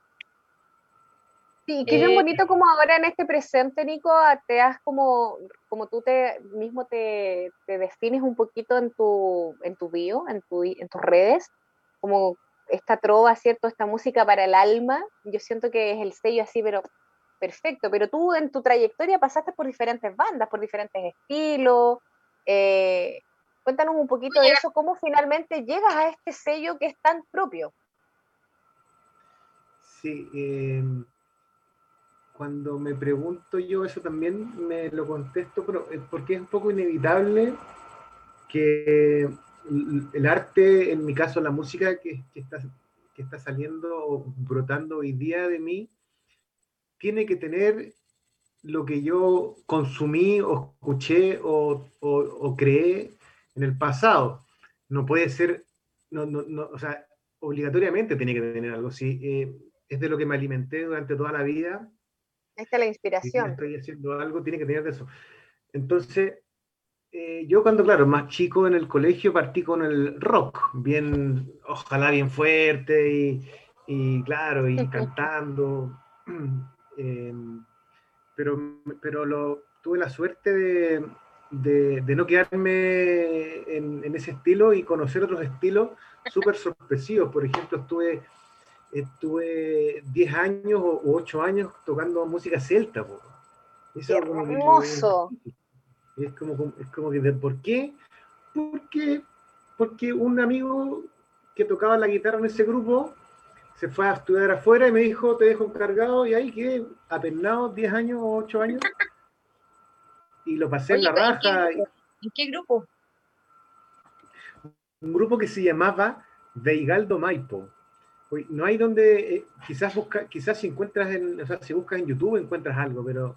Sí, que bien eh, bonito como ahora en este presente, Nico, te has como, como tú te mismo te, te defines un poquito en tu, en tu bio, en, tu, en tus redes, como esta trova, ¿cierto? Esta música para el alma, yo siento que es el sello así, pero perfecto, pero tú en tu trayectoria pasaste por diferentes bandas, por diferentes estilos, eh, cuéntanos un poquito de eso, cómo finalmente llegas a este sello que es tan propio. Sí, eh cuando me pregunto yo eso también me lo contesto, pero porque es un poco inevitable que el arte, en mi caso la música que, está, que está saliendo, brotando hoy día de mí, tiene que tener lo que yo consumí o escuché o, o, creé en el pasado. No puede ser, no, no, no, o sea, obligatoriamente tiene que tener algo así. Eh, es de lo que me alimenté durante toda la vida esta es la inspiración. Si estoy haciendo algo, tiene que tener de eso. Entonces, eh, yo cuando, claro, más chico en el colegio partí con el rock, bien, ojalá bien fuerte y, y claro, y cantando. Em, pero pero lo, tuve la suerte de, de, de no quedarme en, en, ese estilo y conocer otros estilos súper sorpresivos. Por ejemplo, estuve estuve 10 años o 8 años tocando música celta. Eso es como hermoso. Es, como, es como que, ¿por qué? Porque, porque un amigo que tocaba la guitarra en ese grupo se fue a estudiar afuera y me dijo, te dejo encargado, y ahí quedé apenado 10 años o 8 años. Y lo pasé en la raja. ¿En qué grupo? Un grupo que se llamaba Veigaldo Maipo no hay donde, eh, quizás busca, quizás si encuentras en, o sea, si buscas en YouTube encuentras algo, pero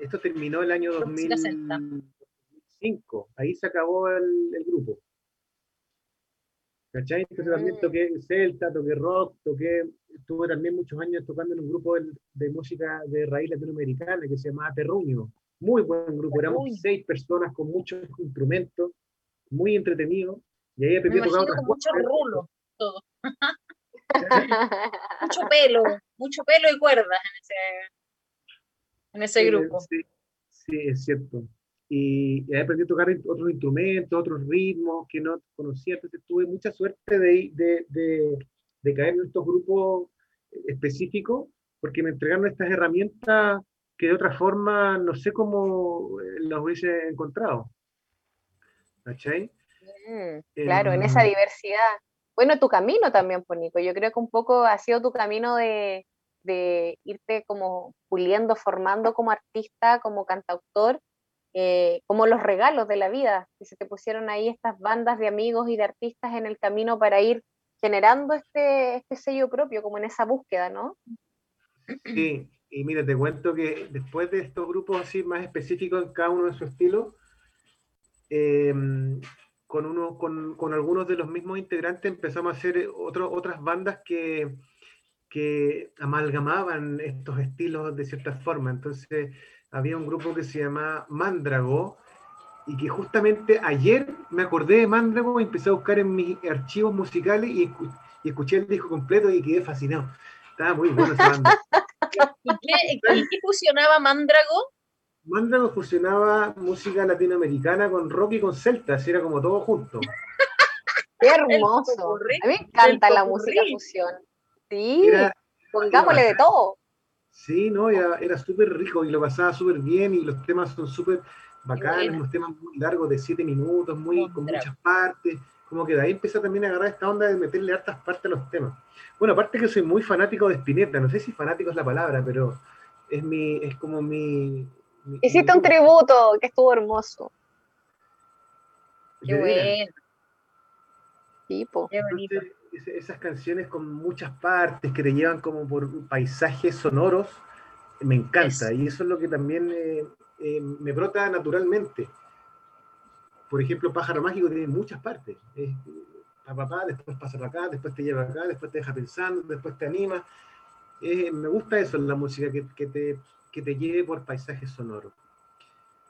esto terminó el año 2005, ahí se acabó el, grupo. ¿Cachai? Entonces también mm. toqué celta, toqué rock, toqué, estuve también muchos años tocando en un grupo de, música de raíz latinoamericana que se llamaba Terruño. Muy buen grupo, éramos seis personas con muchos instrumentos, muy entretenido. Y ahí aprendí a tocar otras mucho rulo, todo. mucho pelo, mucho pelo y cuerdas en ese, en ese grupo. Sí, es cierto. Y, y, aprendí a tocar otros instrumentos, otros ritmos que no conocía, entonces tuve mucha suerte de, de, de, de caer en estos grupos específicos, porque me entregaron estas herramientas que de otra forma no sé cómo eh, las hubiese encontrado. ¿Cachai? Mm, claro, en esa diversidad. Bueno, tu camino también, Ponico. Yo creo que un poco ha sido tu camino de, de irte como puliendo, formando como artista, como cantautor, eh, como los regalos de la vida, que se te pusieron ahí estas bandas de amigos y de artistas en el camino para ir generando este, este sello propio, como en esa búsqueda, ¿no? Sí, y mira, te cuento que después de estos grupos así más específicos en cada uno de su estilo, em, con, uno, con, con algunos de los mismos integrantes empezamos a hacer otro- otras bandas que, que amalgamaban estos estilos de cierta forma. Entonces, había un grupo que se llamaba Mándrago, y que justamente ayer me acordé de Mándrago y empecé a buscar en mis archivos musicales y, y escuché el disco completo y quedé fascinado. Estaba muy bueno esa banda. ¿Y qué, fusionaba Mándrago? Mándrago fusionaba música latinoamericana con rock y con celta, así era como todo junto. ¡Qué hermoso! A mí me encanta la música fusión. Sí, Era, pongámosle de todo. sí, no, era, era súper rico y lo pasaba súper bien y los temas son súper bacanes, bueno. unos temas muy largos de siete minutos, muy, con muchas partes. Como que de ahí empecé también a agarrar esta onda de meterle hartas partes a los temas. Bueno, aparte que soy muy fanático de Spinetta, no sé si fanático es la palabra, pero es mi, es como mi. mi- Hiciste mi- un tributo que estuvo hermoso. Qué bueno, Tipo. qué bonito. Entonces, esas canciones con muchas partes que te llevan como por paisajes sonoros, me encanta. Y eso es lo que también eh, eh, me brota naturalmente. Por ejemplo, Pájaro Mágico tiene muchas partes. Es, pa, pa, pa, después pasa para acá, después te lleva acá, después te deja pensando, después te anima. Eh, me gusta eso en la música, que, que te, que te lleve por paisajes sonoros.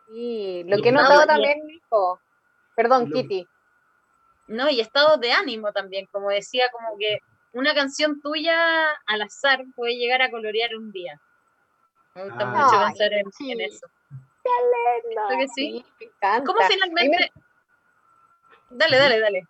Sí, lo que he notado también, Nico. Perdón, Lo- Kitty. No, y estados de ánimo también, como decía, como que una canción tuya al azar puede llegar a colorear un día. Me gusta Ah. mucho Ay, pensar en, sí. en eso. ¿Verdad que sí? me encanta. ¿Cómo me- finalmente? Dale, dale, dale.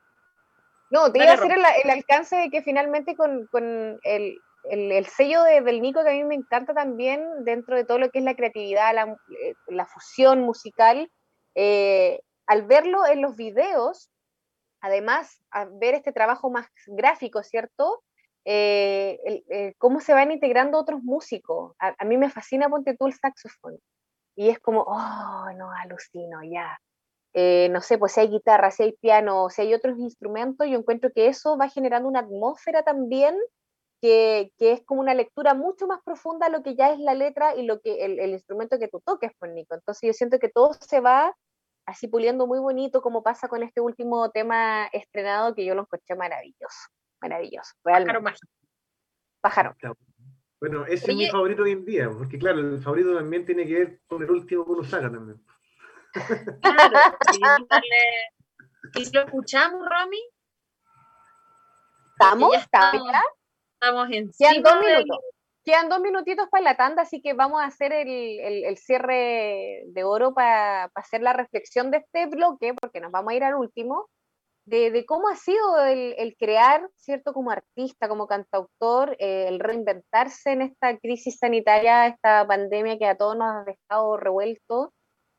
No, te Dale, iba a decir el, el alcance de que finalmente con, con el, el- el sello de- del Nico, que a mí me encanta también, dentro de todo lo que es la creatividad, la, eh, la fusión musical, eh, al verlo en los videos, además, ver este trabajo más gráfico, ¿cierto? Eh, eh, cómo se van integrando otros músicos. A, mí me fascina, ponte tú, el saxofón. Y es como, oh, no, alucino, ya. Eh, no sé, pues si hay guitarra, si hay piano, si hay otros instrumentos, yo encuentro que eso va generando una atmósfera también que, que es como una lectura mucho más profunda a lo que ya es la letra y lo que el, el instrumento que tú toques, pues Nico. Entonces yo siento que todo se va así puliendo muy bonito, como pasa con este último tema estrenado que yo lo encontré maravilloso, maravilloso, Pájaro realmente. mágico. Pájaro. Bueno, ese es mi favorito hoy en día, porque claro, el favorito también tiene que ver con el último que uno saca también. Claro, sí, darle- ¿Y si lo escuchamos, Romy? ¿Estamos? ya ¿Estamos estamos. dos del- minutos. Quedan dos minutitos para la tanda, así que vamos a hacer el, el- el cierre de oro para hacer la reflexión de este bloque, porque nos vamos a ir al último, de, de cómo ha sido el, el crear, ¿cierto? Como artista, como cantautor, eh, el reinventarse en esta crisis sanitaria, esta pandemia que a todos nos ha dejado revuelto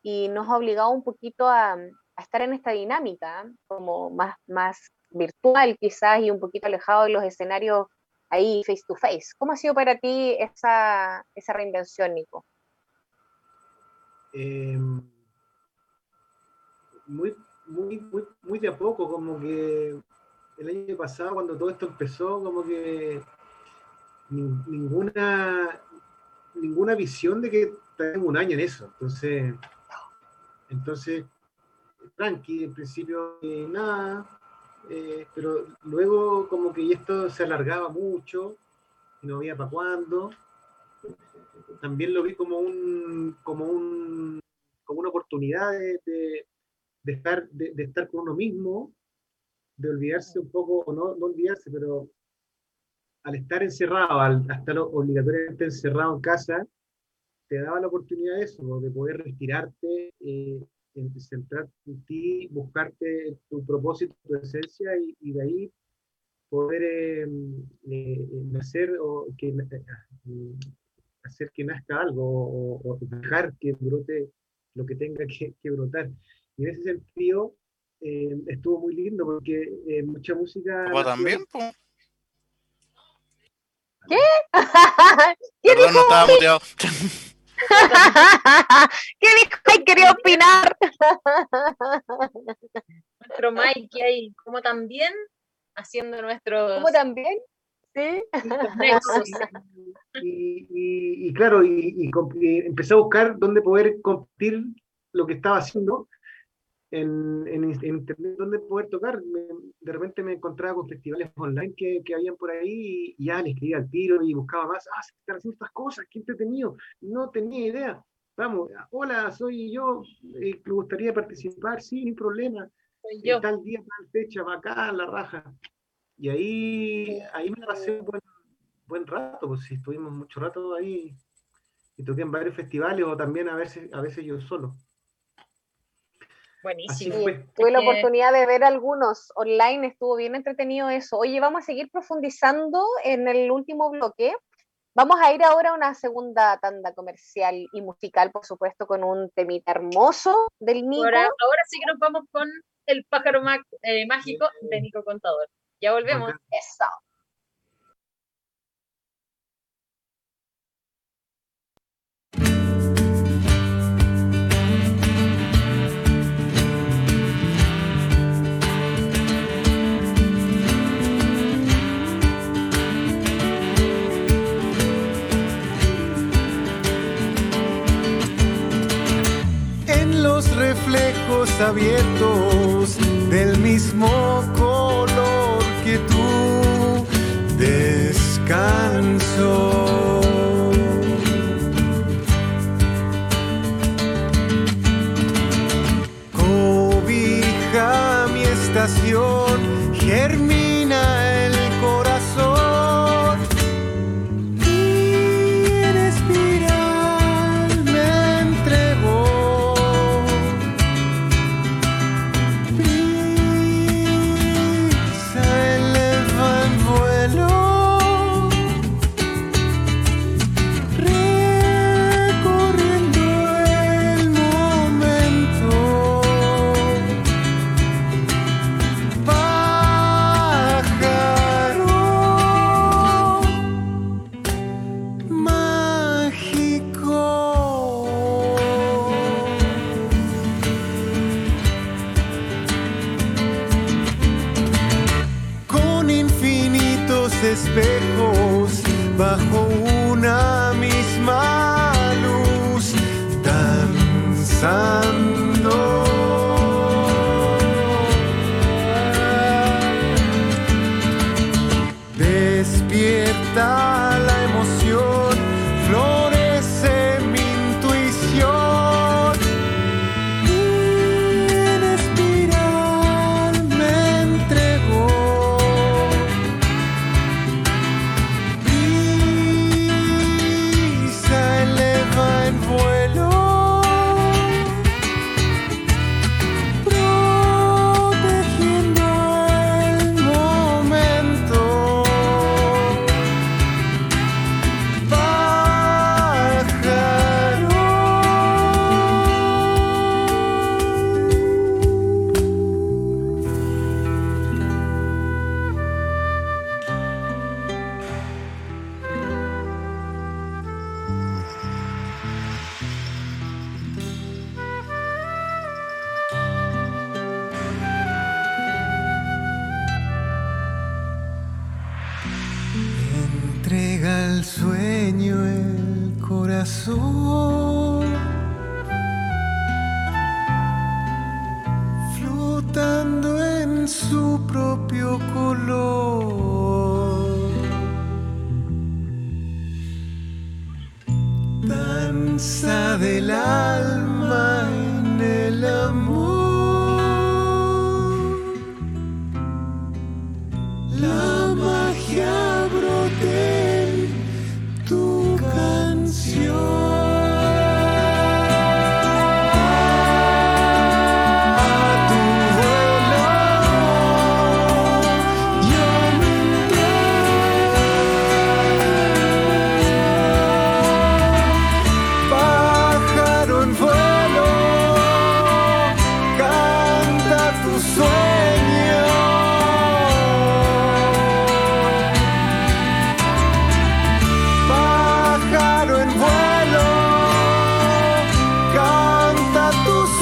y nos ha obligado un poquito a, a estar en esta dinámica, como más, más virtual quizás y un poquito alejado de los escenarios ahí face to face. ¿Cómo ha sido para ti esa, esa reinvención, Nico? Eh, muy, muy, muy, muy de a poco, como que el año pasado, cuando todo esto empezó, como que nin- ninguna, ninguna visión de que tengo un año en eso. Entonces, entonces tranqui, en principio eh, nada, eh, pero luego como que esto se alargaba mucho y no había para cuándo. También lo vi como un, como un, como una oportunidad de, de- de estar, de, de estar con uno mismo, de olvidarse un poco, o no, no olvidarse, pero al estar encerrado, al estar obligatoriamente encerrado en casa, te daba la oportunidad de eso, de poder respirarte, eh, en- centrarte en ti, buscarte tu propósito, tu esencia, y, y de ahí poder eh, eh, nacer o que, hacer que nazca algo o, dejar que brote lo que tenga que, brotar. Y en ese sentido estuvo muy lindo porque mucha música... también, ¿Qué? ¿Qué Perdón, no estaba muteado. ¿Qué dijo? Ay, quería opinar. Nuestro Mike ahí, como también haciendo nuestro. ¿Cómo también? Sí. y, y, claro, y, y, empecé a buscar dónde poder compartir lo que estaba haciendo en, en, internet donde poder tocar. de repente me encontraba con festivales online que, que habían por ahí y, ya le escribía al tiro y buscaba más. Ah, se están haciendo estas cosas, qué entretenido. No tenía idea. Vamos, hola, soy yo, eh, me gustaría participar, sí, sin problema. Soy yo. Tal día, tal fecha, va acá, la raja. Y ahí, ahí me pasé un buen, buen rato, pues sí, estuvimos mucho rato ahí y toqué en varios festivales o también a veces, a veces yo solo. Buenísimo. tuve la oportunidad de ver algunos online, estuvo bien entretenido eso. Oye, vamos a seguir profundizando en el último bloque. Vamos a ir ahora a una segunda tanda comercial y musical, por supuesto, con un temita hermoso del Nico. Ahora, sí que nos vamos con el pájaro eh, mágico de Nico Contador. Ya volvemos. Eso. Reflejos abiertos del mismo color que tú. Descanso. Cobija mi estación,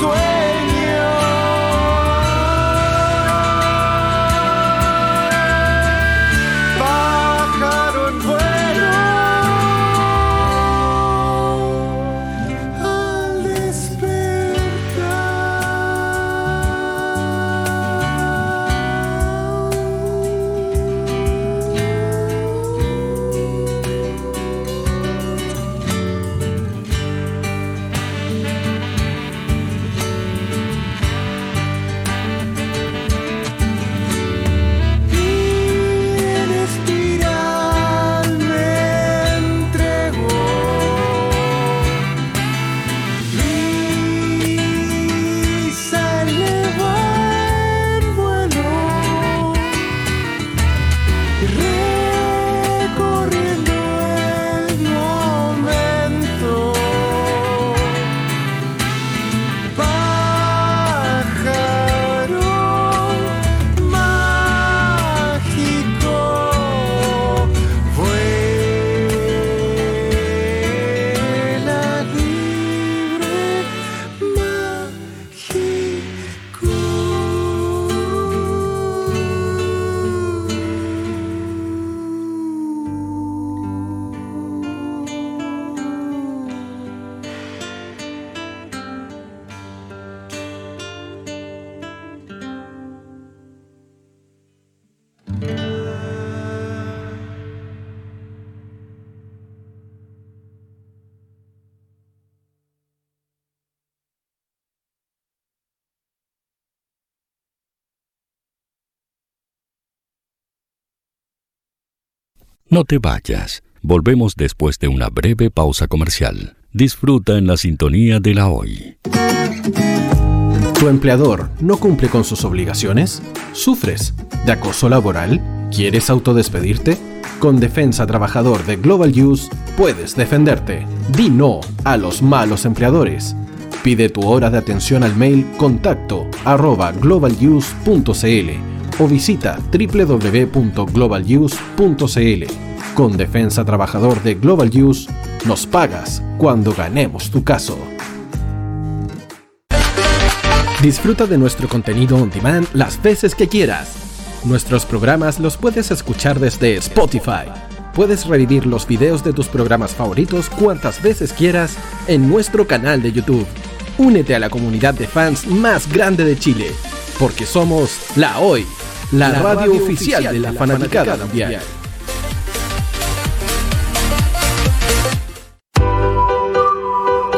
sueño. No te vayas. Volvemos después de una breve pausa comercial. Disfruta en la sintonía de la hoy. ¿Tu empleador no cumple con sus obligaciones? ¿Sufres de acoso laboral? ¿Quieres autodespedirte? Con Defensa Trabajador de Global Use puedes defenderte. Di no a los malos empleadores. Pide tu hora de atención al mail contacto arroba globaluse.cl o visita www.globaluse.cl. Con Defensa Trabajador de Global Use, nos pagas cuando ganemos tu caso. Disfruta de nuestro contenido on demand las veces que quieras. Nuestros programas los puedes escuchar desde Spotify. Puedes revivir los videos de tus programas favoritos cuantas veces quieras en nuestro canal de YouTube. Únete a la comunidad de fans más grande de Chile, porque somos La Hoy, la, radio, oficial de la, fanaticada mundial.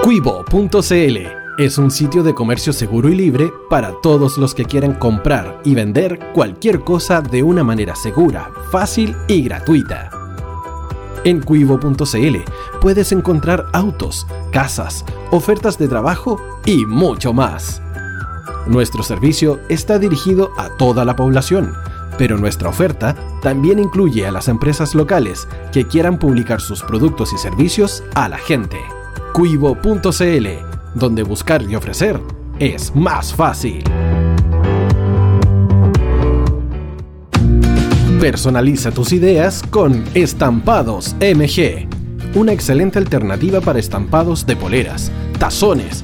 Cuivo.cl es un sitio de comercio seguro y libre para todos los que quieran comprar y vender cualquier cosa de una manera segura, fácil y gratuita. En cuivo.cl puedes encontrar autos, casas, ofertas de trabajo y mucho más. Nuestro servicio está dirigido a toda la población, pero nuestra oferta también incluye a las empresas locales que quieran publicar sus productos y servicios a la gente. Cuivo.cl, donde buscar y ofrecer es más fácil. Personaliza tus ideas con Estampados MG, una excelente alternativa para estampados de poleras, tazones,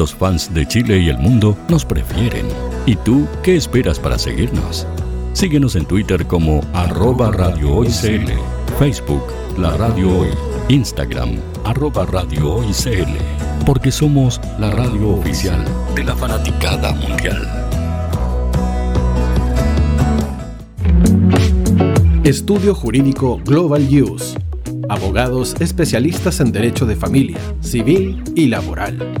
Los fans de Chile y el mundo nos prefieren. ¿Y tú qué esperas para seguirnos? Síguenos en Twitter como arroba Radio Hoy CL, Facebook La Radio Hoy, Instagram arroba Radio Hoy CL, porque somos la radio oficial de la fanaticada mundial. Estudio Jurídico Global Use. Abogados especialistas en derecho de familia, civil y laboral.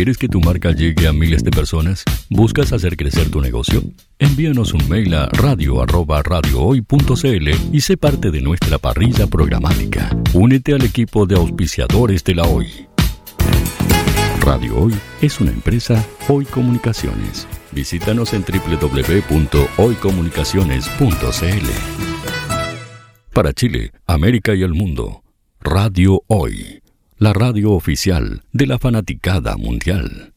¿Quieres que tu marca llegue a miles de personas? ¿Buscas hacer crecer tu negocio? Envíanos un mail a radio@radiohoy.cl y sé parte de nuestra parrilla programática. Únete al equipo de auspiciadores de la Hoy. Radio Hoy es una empresa Hoy Comunicaciones. Visítanos en www.hoycomunicaciones.cl. Para Chile, América y el mundo, Radio Hoy la radio oficial de la fanaticada mundial.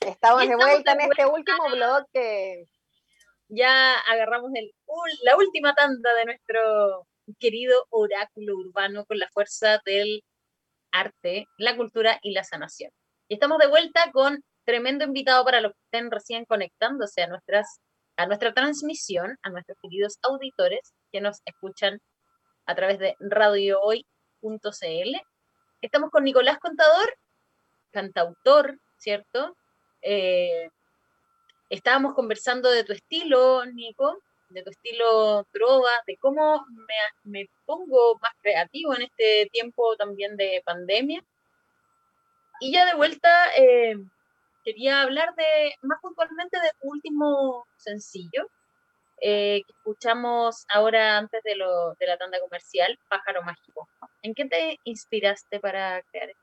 Estamos de vuelta en este último bloque. Ya agarramos la última tanda de nuestro querido oráculo urbano con la fuerza del arte, la cultura y la sanación. Y estamos de vuelta con tremendo invitado para los que estén recién conectándose a, nuestras, a nuestra transmisión, a nuestros queridos auditores que nos escuchan a través de radiohoy.cl. Estamos con Nicolás Contador cantautor, ¿cierto? Eh, estábamos conversando de tu estilo, Nico, de tu estilo trova, de cómo me, pongo más creativo en este tiempo también de pandemia. Y ya de vuelta eh, quería hablar de más puntualmente de tu último sencillo, eh, que escuchamos ahora antes de, lo, de la tanda comercial, Pájaro Mágico. ¿En qué te inspiraste para crear esto?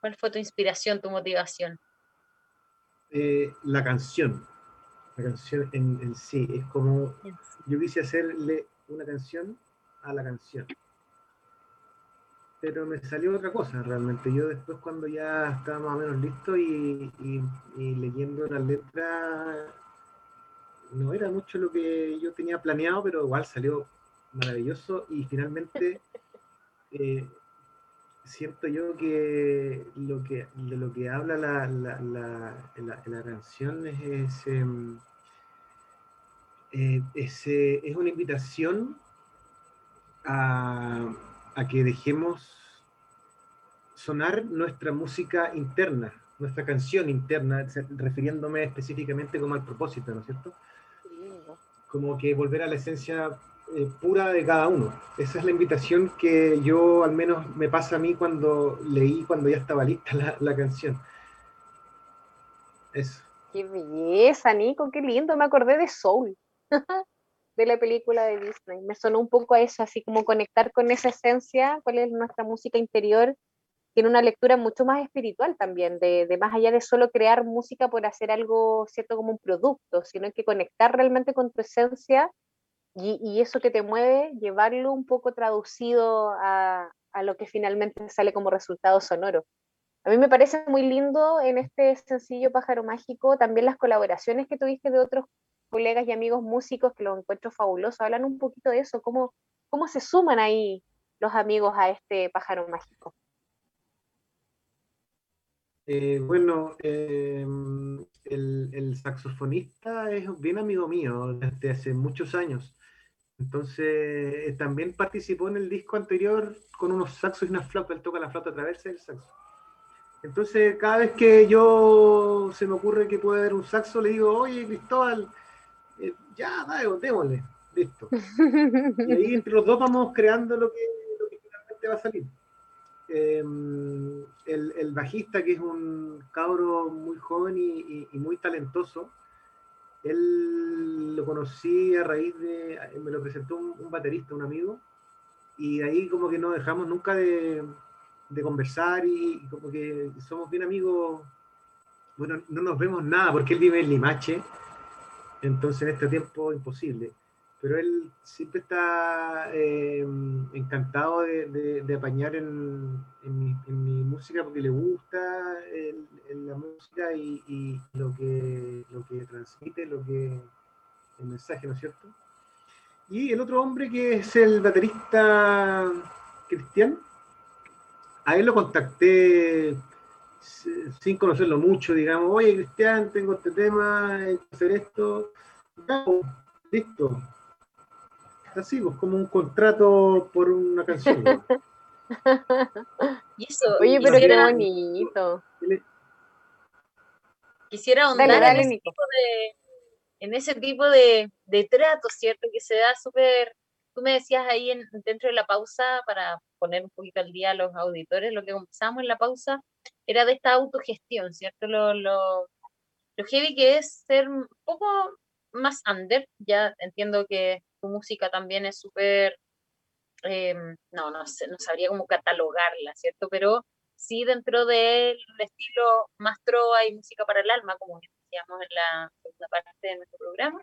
¿Cuál fue tu inspiración, tu motivación? Eh, la canción. La canción en, sí. Es como. Yo quise hacerle una canción a la canción. Pero me salió otra cosa realmente. Yo después, cuando ya estaba más o menos listo y, y leyendo la letra, no era mucho lo que yo tenía planeado, pero igual salió maravilloso y finalmente eh, siento yo que lo que de lo que habla la, la, la, canción es, em, eh, es, una invitación a, a, que dejemos sonar nuestra música interna, nuestra canción interna, refiriéndome específicamente como al propósito, ¿no es cierto? Como que volver a la esencia eh, pura de cada uno. Esa es la invitación que yo al menos me pasa a mí cuando leí, cuando ya estaba lista la, canción. Eso. Qué belleza, Nico, qué lindo. Me acordé de Soul, de la película de Disney. Me sonó un poco a eso, así como conectar con esa esencia, cuál es nuestra música interior. Tiene una lectura mucho más espiritual también, de, de más allá de solo crear música por hacer algo, cierto, como un producto, sino que conectar realmente con tu esencia y, eso que te mueve, llevarlo un poco traducido a, lo que finalmente sale como resultado sonoro. A mí me parece muy lindo en este sencillo Pájaro Mágico también las colaboraciones que tuviste de otros colegas y amigos músicos que los encuentro fabulosos. Hablan un poquito de eso, cómo, cómo se suman ahí los amigos a este Pájaro Mágico. Eh, bueno, em, el, el, saxofonista es bien amigo mío desde hace muchos años. Entonces, eh, también participó en el disco anterior con unos saxos y una flauta, él toca la flauta traversa y el saxo. Entonces, cada vez que yo se me ocurre que puede haber un saxo, le digo, oye, Cristóbal, eh, ya, dale, démosle, listo. y ahí entre los dos vamos creando lo que, lo que finalmente va a salir. Em, el, bajista, que es un cabro muy joven y muy talentoso, él lo conocí a raíz de, me lo presentó un, baterista, un amigo, y ahí como que no dejamos nunca de, conversar y, como que somos bien amigos. Bueno, no nos vemos nada porque él vive en Limache, entonces en este tiempo imposible pero él siempre está eh, encantado de, apañar en, mi, música porque le gusta la música y, lo, que, lo que transmite, lo que el mensaje, ¿no es cierto? Y el otro hombre que es el baterista Cristian, a él lo contacté sin conocerlo mucho, digamos, oye Cristian, tengo este tema, hay que hacer esto, listo, así, pues como un contrato por una canción. y eso, Oye, pero qué bonito. Quisiera ahondar en, ese tipo de, en ese tipo de, de trato, ¿cierto? Que se da súper... Tú me decías ahí en, dentro de la pausa, para poner un poquito al día a los auditores, lo que comenzamos en la pausa era de esta autogestión, ¿cierto? Lo, lo, lo heavy que es ser un poco más under, ya entiendo que música también es súper, em, no, no, sé, no sabría cómo catalogarla, ¿cierto? Pero sí dentro del estilo más trova y música para el alma, como decíamos en la segunda parte de nuestro programa,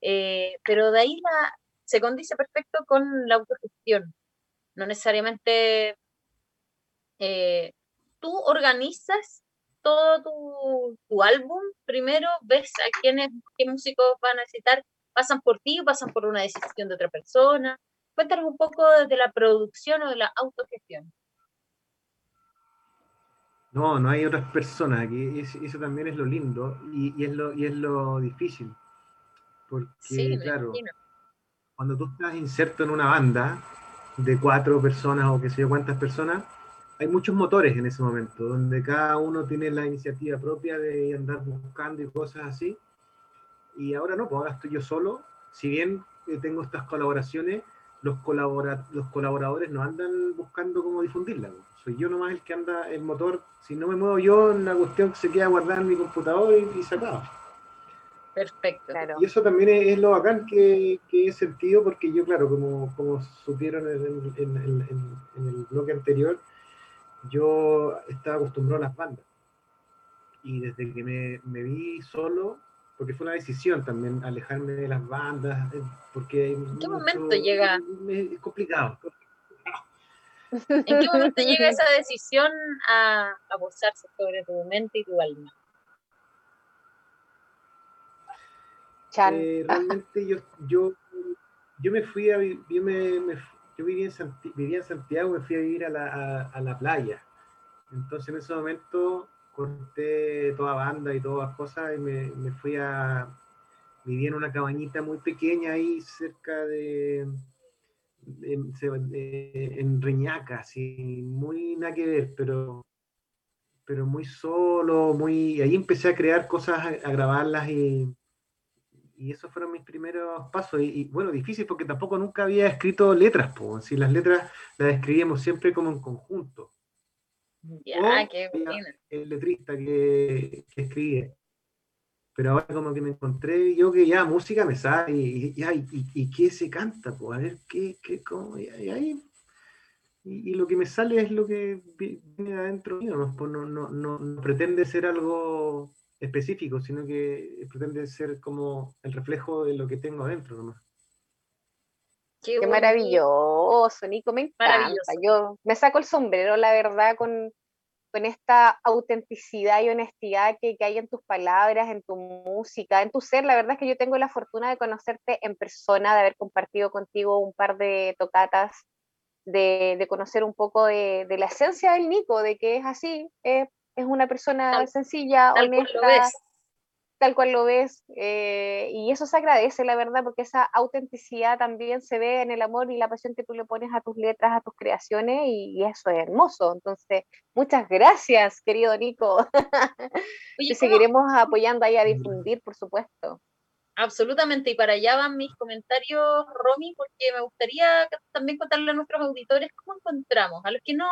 eh, pero de ahí la, se condice perfecto con la autogestión. No necesariamente eh, tú organizas todo tu, tu, álbum, primero ves a quiénes, qué músicos van a necesitar pasan por ti o pasan por una decisión de otra persona. Cuéntanos un poco de la producción o de la autogestión. No, no hay otras personas, aquí eso también es lo lindo y, es, lo, y es lo difícil. Porque, claro, cuando tú estás inserto en una banda de cuatro personas o qué sé yo cuántas personas, hay muchos motores en ese momento, donde cada uno tiene la iniciativa propia de andar buscando y cosas así. Y ahora no, pues ahora estoy yo solo. Si bien eh, tengo estas colaboraciones, los, colabora los colaboradores no andan buscando cómo difundirla. ¿no? Soy yo nomás el que anda el motor. Si no me muevo yo, la cuestión se queda guardada en mi computador y, y se acaba. Perfecto. Claro. Y eso también es, es lo bacán que, que he sentido, porque yo, claro, como, como supieron en, el- en- en- en- en el bloque anterior, yo estaba acostumbrado a las bandas. Y desde que me, me vi solo, porque fue una decisión también alejarme de las bandas, eh, porque... ¿En qué momento llega? Es complicado. ¿En qué momento llega esa decisión a, a posarse sobre tu mente y tu alma? Chan. Eh, realmente yo, yo, yo me fui a yo, me, me yo vivía, en Santi- vivía en Santiago, me fui a vivir a la, a, a la playa. Entonces en ese momento corté toda banda y todas cosas y me, me fui a vivir en una cabañita muy pequeña ahí cerca de, en, Reñaca, así, muy nada que ver, pero, pero muy solo, muy, ahí empecé a crear cosas, a, grabarlas y, y esos fueron mis primeros pasos. Y, y, bueno, difícil porque tampoco nunca había escrito letras, pues, si las letras las escribíamos siempre como en conjunto. Ya, qué buena. El letrista que, que escribía. Pero ahora como que me encontré yo que ya música me sale y, ya, y, y- y qué se canta, pues a ver qué, qué, cómo, y, ahí. Y, lo que me sale es lo que vi- viene de adentro mío. Pues no, no, no, no pretende ser algo específico, sino que pretende ser como el reflejo de lo que tengo adentro nomás. Qué, maravilloso, Nico, me encanta. Maravilloso. Yo me saco el sombrero, la verdad, con, con esta autenticidad y honestidad que, que hay en tus palabras, en tu música, en tu ser. La verdad es que yo tengo la fortuna de conocerte en persona, de haber compartido contigo un par de tocatas, de, de conocer un poco de, de la esencia del Nico, de que es así, eh, es una persona Tal- sencilla, Tal honesta. Tal cual lo ves, eh, y eso se agradece, la verdad, porque esa autenticidad también se ve en el amor y la pasión que tú le pones a tus letras, a tus creaciones, y, y eso es hermoso. Entonces, muchas gracias, querido Nico. Oye, Te ¿cómo- seguiremos apoyando ahí a difundir, por supuesto. Absolutamente, y para allá van mis comentarios, Romy, porque me gustaría también contarle a nuestros auditores cómo encontramos, a los que no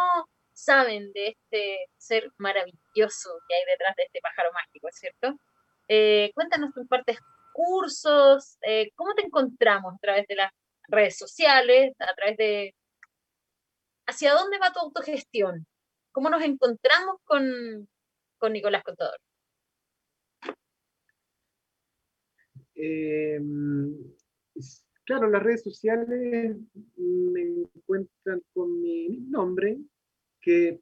saben de este ser maravilloso que hay detrás de este pájaro mágico, ¿cierto? Eh, cuéntanos tú impartes cursos, eh, cómo te encontramos a través de las redes sociales, a través de... ¿Hacia dónde va tu autogestión? ¿Cómo nos encontramos con, con Nicolás Contador? Es- claro, las redes sociales me encuentran con mi nombre, que,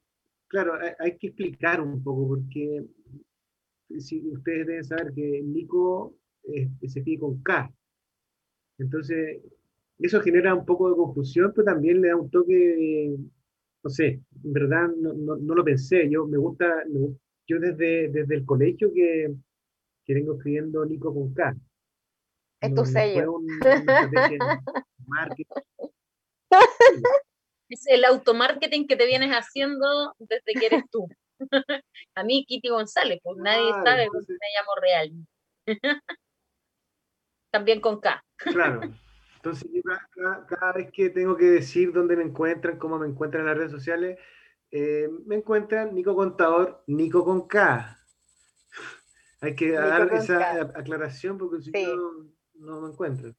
claro, hay, hay que explicar un poco, porque si ustedes deben saber que Nico eh, se escribe con K. Entonces, eso genera un poco de confusión, pero también le da un toque, no sé, en verdad no, no- no lo pensé. Yo me gusta, me yo desde, desde el colegio que, que vengo escribiendo Nico con K. Es tu no fue sello. un-. Es el automarketing que te vienes haciendo desde que eres tú. A mí, Kitty González, pues nadie Claro, sabe cómo me llamo real. También con K. Claro. Entonces, yo cada, vez que tengo que decir dónde me encuentran, cómo me encuentran en las redes sociales, eh, me encuentran Nico Contador, Nico con K. Hay que Nico dar esa K. aclaración porque si Sí. no, no me encuentran.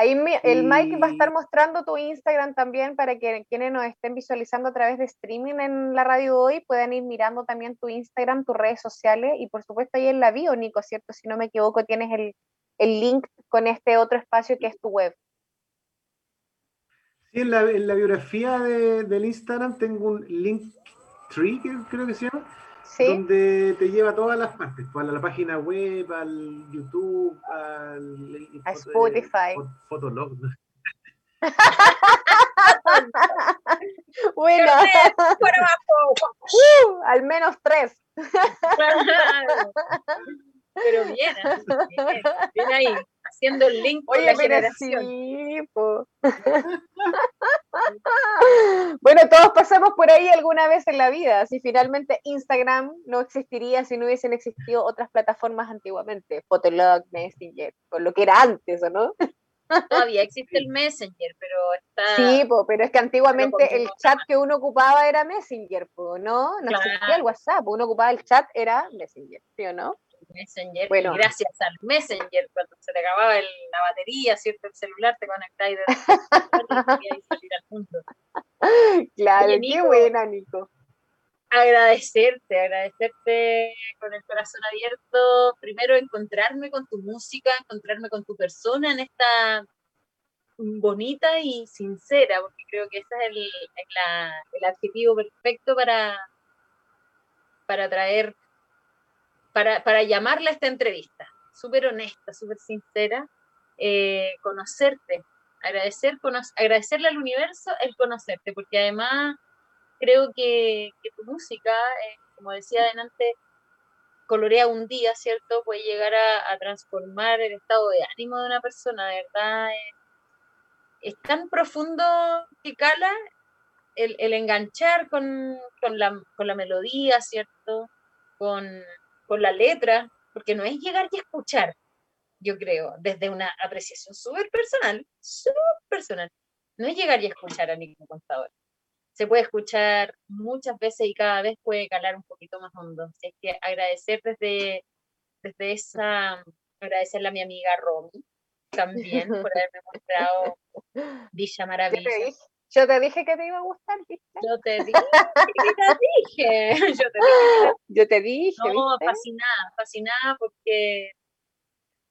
Ahí mi- el Mike va a estar mostrando tu Instagram también para que quienes nos estén visualizando a través de streaming en la radio hoy puedan ir mirando también tu Instagram, tus redes sociales y por supuesto ahí en la bio, Nico, ¿cierto? Si no me equivoco, tienes el, el link con este otro espacio que es tu web. Sí, en la, en la biografía de- del Instagram tengo un link tree, creo que se llama, ¿Sí? donde te lleva a todas las partes, pues, a la página web, al YouTube, al A foto- Spotify. fo- Fotolog, ¿no? Bueno, Carnet, fuera abajo. ¡uh! al menos tres. Claro. Pero bien, bien ahí. Haciendo el link con Oye, la generación. sí, bueno, todos pasamos por ahí alguna vez en la vida. Si finalmente Instagram no existiría si no hubiesen existido otras plataformas antiguamente, Fotolog, Messenger, con lo que era antes, ¿o no? Todavía existe el Messenger, pero está. Sí, po, pero es que antiguamente el chat que uno ocupaba era Messenger, po, ¿no? No existía el Claro. WhatsApp, uno ocupaba el chat, era Messenger, ¿sí o no? Messenger. Bueno. Y gracias al Messenger, cuando se te acababa el- la batería, ¿cierto? El celular, te conectáis de y salir al mundo. Claro, Oye, qué buena, Nico. agradecerte, agradecerte con el corazón abierto, primero encontrarme con tu música, encontrarme con tu persona en esta bonita y sincera, porque creo que ese es el, la- el adjetivo perfecto para, para traer, para, para llamarla a esta entrevista. Súper honesta, súper sincera, eh, conocerte, agradecer, agradecerle al universo el conocerte, porque además creo que, tu música, eh, como decía adelante, colorea un día, ¿cierto? Puede llegar a, a transformar el estado de ánimo de una persona, de verdad. eh, es tan profundo que cala el, el enganchar con, con la, con la melodía, ¿cierto? Con, con la letra, porque no es llegar y escuchar, yo creo, desde una apreciación súper personal, súper personal. No es llegar y escuchar a Nico Contador se puede escuchar muchas veces y cada vez puede calar un poquito más hondo. Así es que agradecer desde, desde esa, agradecerle a mi amiga Romy también por haberme mostrado Villa Maravilla. Yo te dije que te iba a gustar, ¿viste? Yo te dije, te dije, yo te dije, Yo te dije, no, ¿viste? fascinada, fascinada porque,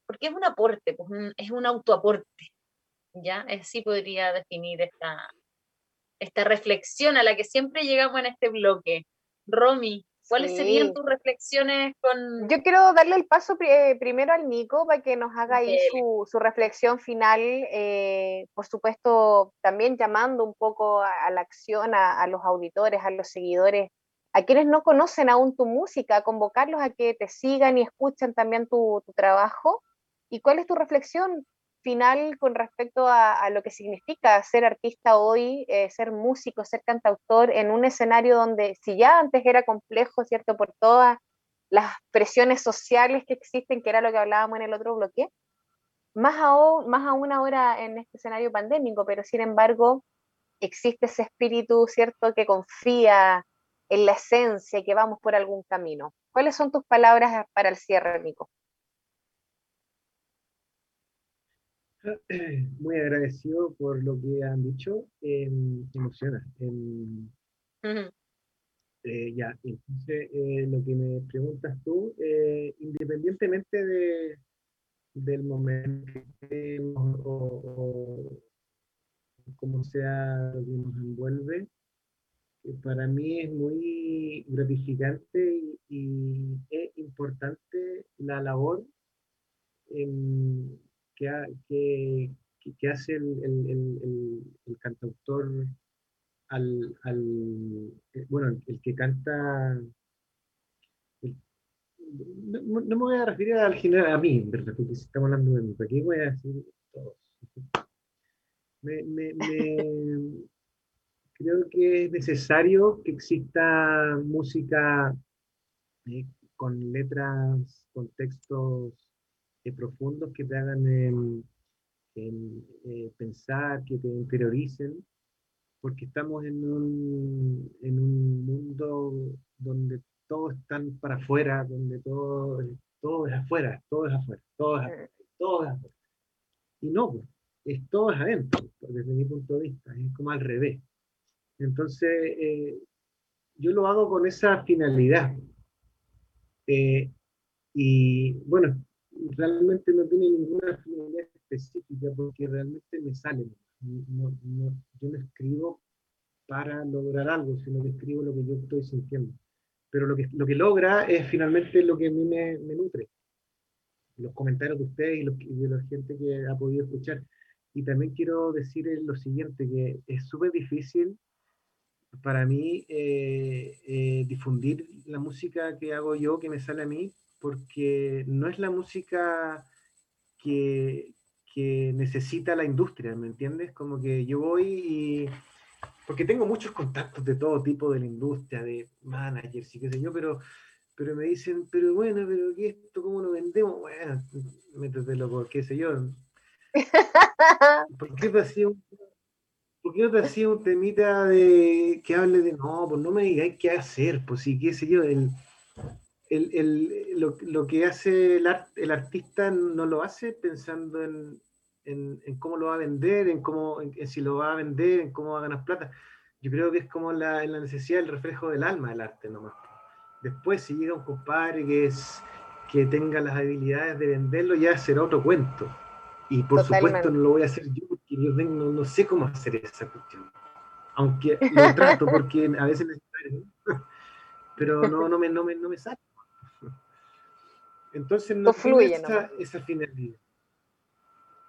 porque es un aporte, pues, un- es un autoaporte, ¿ya? Así podría definir esta, esta reflexión a la que siempre llegamos en este bloque. Romy, ¿cuáles serían tus reflexiones con... Yo quiero darle el paso eh, primero al Nico para que nos haga ahí su, su reflexión final, eh, por supuesto, también llamando un poco a, a la acción, a, a los auditores, a los seguidores, a quienes no conocen aún tu música, convocarlos a que te sigan y escuchen también tu, tu trabajo. ¿Y cuál es tu reflexión final con respecto a, lo que significa ser artista hoy, eh, ser músico, ser cantautor en un escenario donde si ya antes era complejo, ¿cierto? Por todas las presiones sociales que existen, que era lo que hablábamos en el otro bloque, más aún, más aún ahora en este escenario pandémico, pero sin embargo existe ese espíritu, ¿cierto?, que confía en la esencia que vamos por algún camino. ¿Cuáles son tus palabras para el cierre, Nico? Muy agradecido por lo que han dicho. eh, emociona. em, eh, ya, entonces eh, lo que me preguntas tú, eh, independientemente de, del momento que o, o como sea lo que nos envuelve, para mí es muy gratificante y, y es importante la labor em, que, ha- que, que- que hace el, el- el- cantautor al, al- eh, bueno, el, que canta, no, no- me voy a referir al general, a mí, verdad, porque si estamos hablando de mí, ¿para qué voy a decir todos? Creo que es necesario que exista música eh, con letras, con textos eh, profundos que te hagan em, em, eh, pensar, que te interioricen, porque estamos en un, en un mundo donde todo están para afuera, donde todo, todo es afuera, todo es afuera, todo es afuera, todo es afuera. Y no, pues, es todo es adentro, desde mi punto de vista, es como al revés. Entonces, eh, yo lo hago con esa finalidad. Eh, y bueno, realmente no tiene ninguna finalidad específica porque realmente me sale. No, no- yo no escribo para lograr algo, sino que escribo lo que yo estoy sintiendo. Pero lo que, lo que logra es finalmente lo que a mí me, nutre. Los comentarios de ustedes y, de la gente que ha podido escuchar. Y también quiero decir lo siguiente, que es súper difícil para mí eh, eh, difundir la música que hago yo, que me sale a mí, porque no es la música que, que necesita la industria, ¿me entiendes? Como que yo voy y... Porque tengo muchos contactos de todo tipo de la industria, de managers y qué sé yo, pero, pero me dicen, pero bueno, pero ¿qué esto? ¿Cómo lo vendemos? Bueno, métetelo por qué sé yo. ¿Por qué te hacía un, ¿por qué no te hacía un temita de que hable de no, pues no me digáis qué hacer, pues sí, qué sé yo, el, el, el, lo, lo, que hace el, art, el, artista no lo hace pensando en, en, en cómo lo va a vender, en cómo en, si lo va a vender, en cómo va a ganar plata. Yo creo que es como la, la necesidad, el reflejo del alma del arte nomás. Después, si llega un compadre que, es, que tenga las habilidades de venderlo, ya será otro cuento. Y por Totalmente. supuesto no lo voy a hacer yo, porque yo tengo, no, sé cómo hacer esa cuestión. Aunque lo trato, porque a veces necesito, pero no, no, me, no, me, no me sale. Entonces no, no fluye esa, esa, finalidad.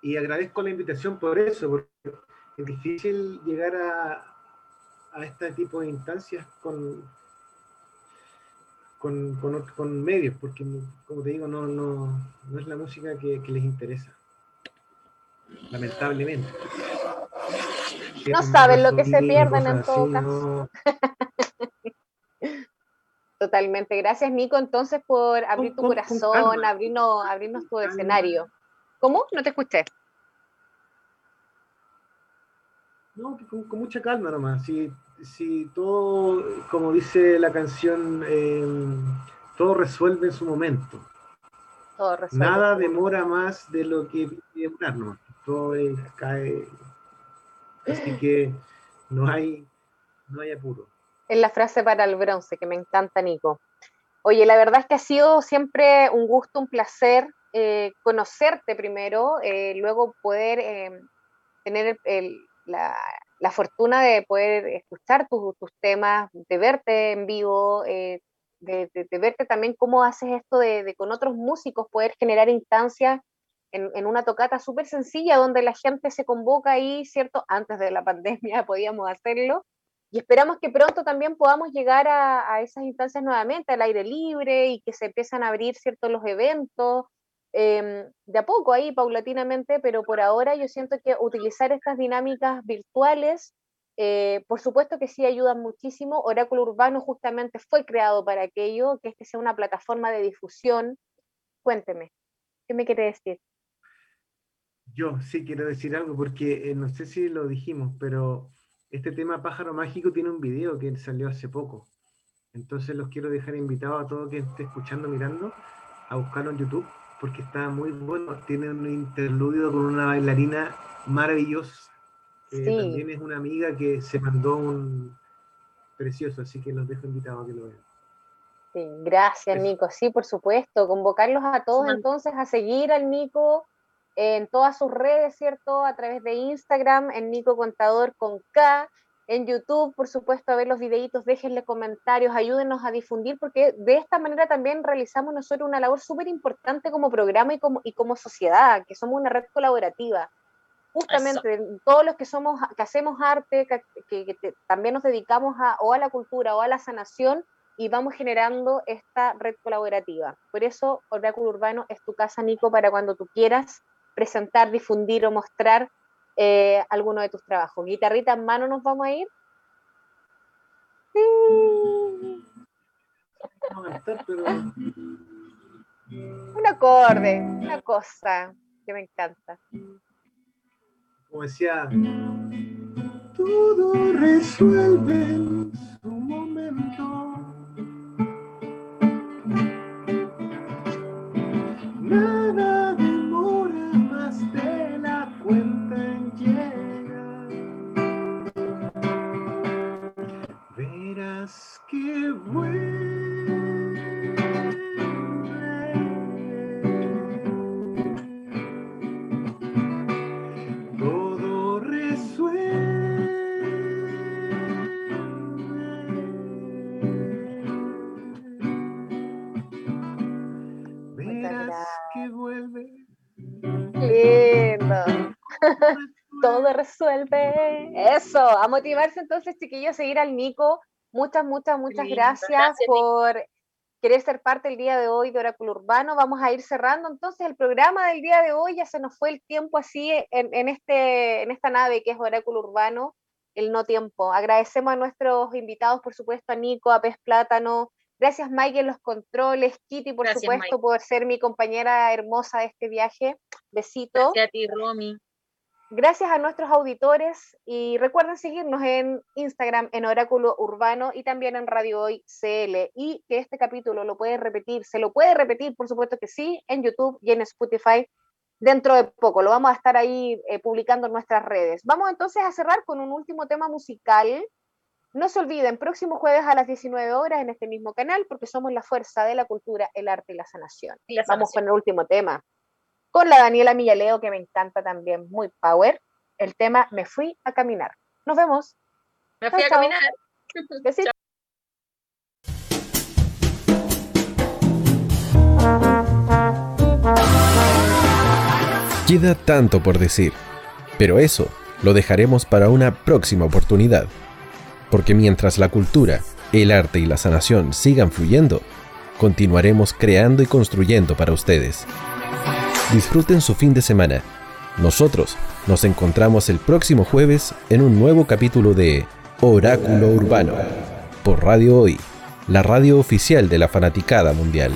Y agradezco la invitación por eso, porque es difícil llegar a, a este tipo de instancias con, con, con, con, medios, porque como te digo, no, no, no es la música que, que les interesa. Lamentablemente. No saben lo que se pierden en todo caso. Totalmente. Gracias, Nico, entonces, por abrir tu corazón, abrirnos, abrirnos tu escenario. ¿Cómo? No te escuché. No, con, con mucha calma nomás. Si, si todo, como dice la canción, eh, todo resuelve en su momento. Todo resuelve. Nada demora más de lo que demorar, ¿no? Todo cae. Así que no hay, no hay apuro es la frase para el bronce, que me encanta, Nico. Oye, la verdad es que ha sido siempre un gusto, un placer eh, conocerte primero, eh, luego poder eh, tener la, fortuna de poder escuchar tus, temas, de verte en vivo, de, de, verte también cómo haces esto de, de, con otros músicos, poder generar instancias en, en una tocata súper sencilla donde la gente se convoca ahí, ¿cierto? Antes de la pandemia podíamos hacerlo y esperamos que pronto también podamos llegar a, esas instancias nuevamente, al aire libre y que se empiezan a abrir ciertos los eventos, eh, de a poco ahí, paulatinamente, pero por ahora yo siento que utilizar estas dinámicas virtuales, eh, por supuesto que sí ayudan muchísimo. Oráculo Urbano justamente fue creado para aquello, que este sea una plataforma de difusión. Cuénteme, ¿qué me quiere decir? Yo sí quiero decir algo porque eh, no sé si lo dijimos, pero este tema Pájaro Mágico tiene un video que salió hace poco. Entonces los quiero dejar invitados a todo quien esté escuchando, mirando, a buscarlo en YouTube, porque está muy bueno. Tiene un interludio con una bailarina maravillosa. Sí. también es una amiga que se mandó un precioso, así que los dejo invitados a que lo vean. Sí, gracias, Nico. Sí, por supuesto. Convocarlos a todos entonces a seguir al Nico en todas sus redes, ¿cierto? A través de Instagram, en Nico Contador con K, en YouTube, por supuesto, a ver los videitos, déjenle comentarios, ayúdenos a difundir, porque de esta manera también realizamos nosotros una labor súper importante como programa y como, y como sociedad, que somos una red colaborativa. Justamente, Eso. todos los que somos, que hacemos arte, que, que, que también nos dedicamos a, o a la cultura o a la sanación, y vamos generando esta red colaborativa. Por eso, Oráculo Urbano es tu casa, Nico, para cuando tú quieras presentar, difundir o mostrar eh, alguno de tus trabajos. Guitarrita en mano nos vamos a ir. Sí. Un acorde, una cosa que me encanta. Como decía, todo resuelve en su momento. Resuelve. Verás que vuelve. Lindo. Todo resuelve. Eso, a motivarse entonces, chiquillos, seguir al Nico. Muchas, muchas, muchas gracias, gracias, por querer ser parte el día de hoy de Oráculo Urbano. Vamos a ir cerrando entonces el programa del día de hoy. Ya se nos fue el tiempo así en, este, en esta nave que es Oráculo Urbano, el no tiempo. Agradecemos a nuestros invitados, por supuesto, a Nico, a Pez Plátano. Gracias, Mike, en los controles. Kitty, por supuesto, por ser mi compañera hermosa de este viaje. Besito. Gracias a ti, Romy. Gracias a nuestros auditores y recuerden seguirnos en Instagram en Oráculo Urbano y también en Radio Hoy CL y que este capítulo lo puede repetir, se lo puede repetir, por supuesto que sí, en YouTube y en Spotify dentro de poco. Lo vamos a estar ahí eh, publicando en nuestras redes. Vamos entonces a cerrar con un último tema musical. No se olviden, próximo jueves a las 19 horas en este mismo canal, porque somos la fuerza de la cultura, el arte y la sanación. Vamos con el último tema con la Daniela Millaleo, que me encanta también, muy power, el tema Me fui a caminar. Nos vemos. Me fui a caminar. Queda tanto por decir, pero eso lo dejaremos para una próxima oportunidad. Porque mientras la cultura, el arte y la sanación sigan fluyendo, continuaremos creando y construyendo para ustedes. Disfruten su fin de semana. Nosotros nos encontramos el próximo jueves en un nuevo capítulo de Oráculo Urbano por Radio Hoy, la radio oficial de la fanaticada mundial.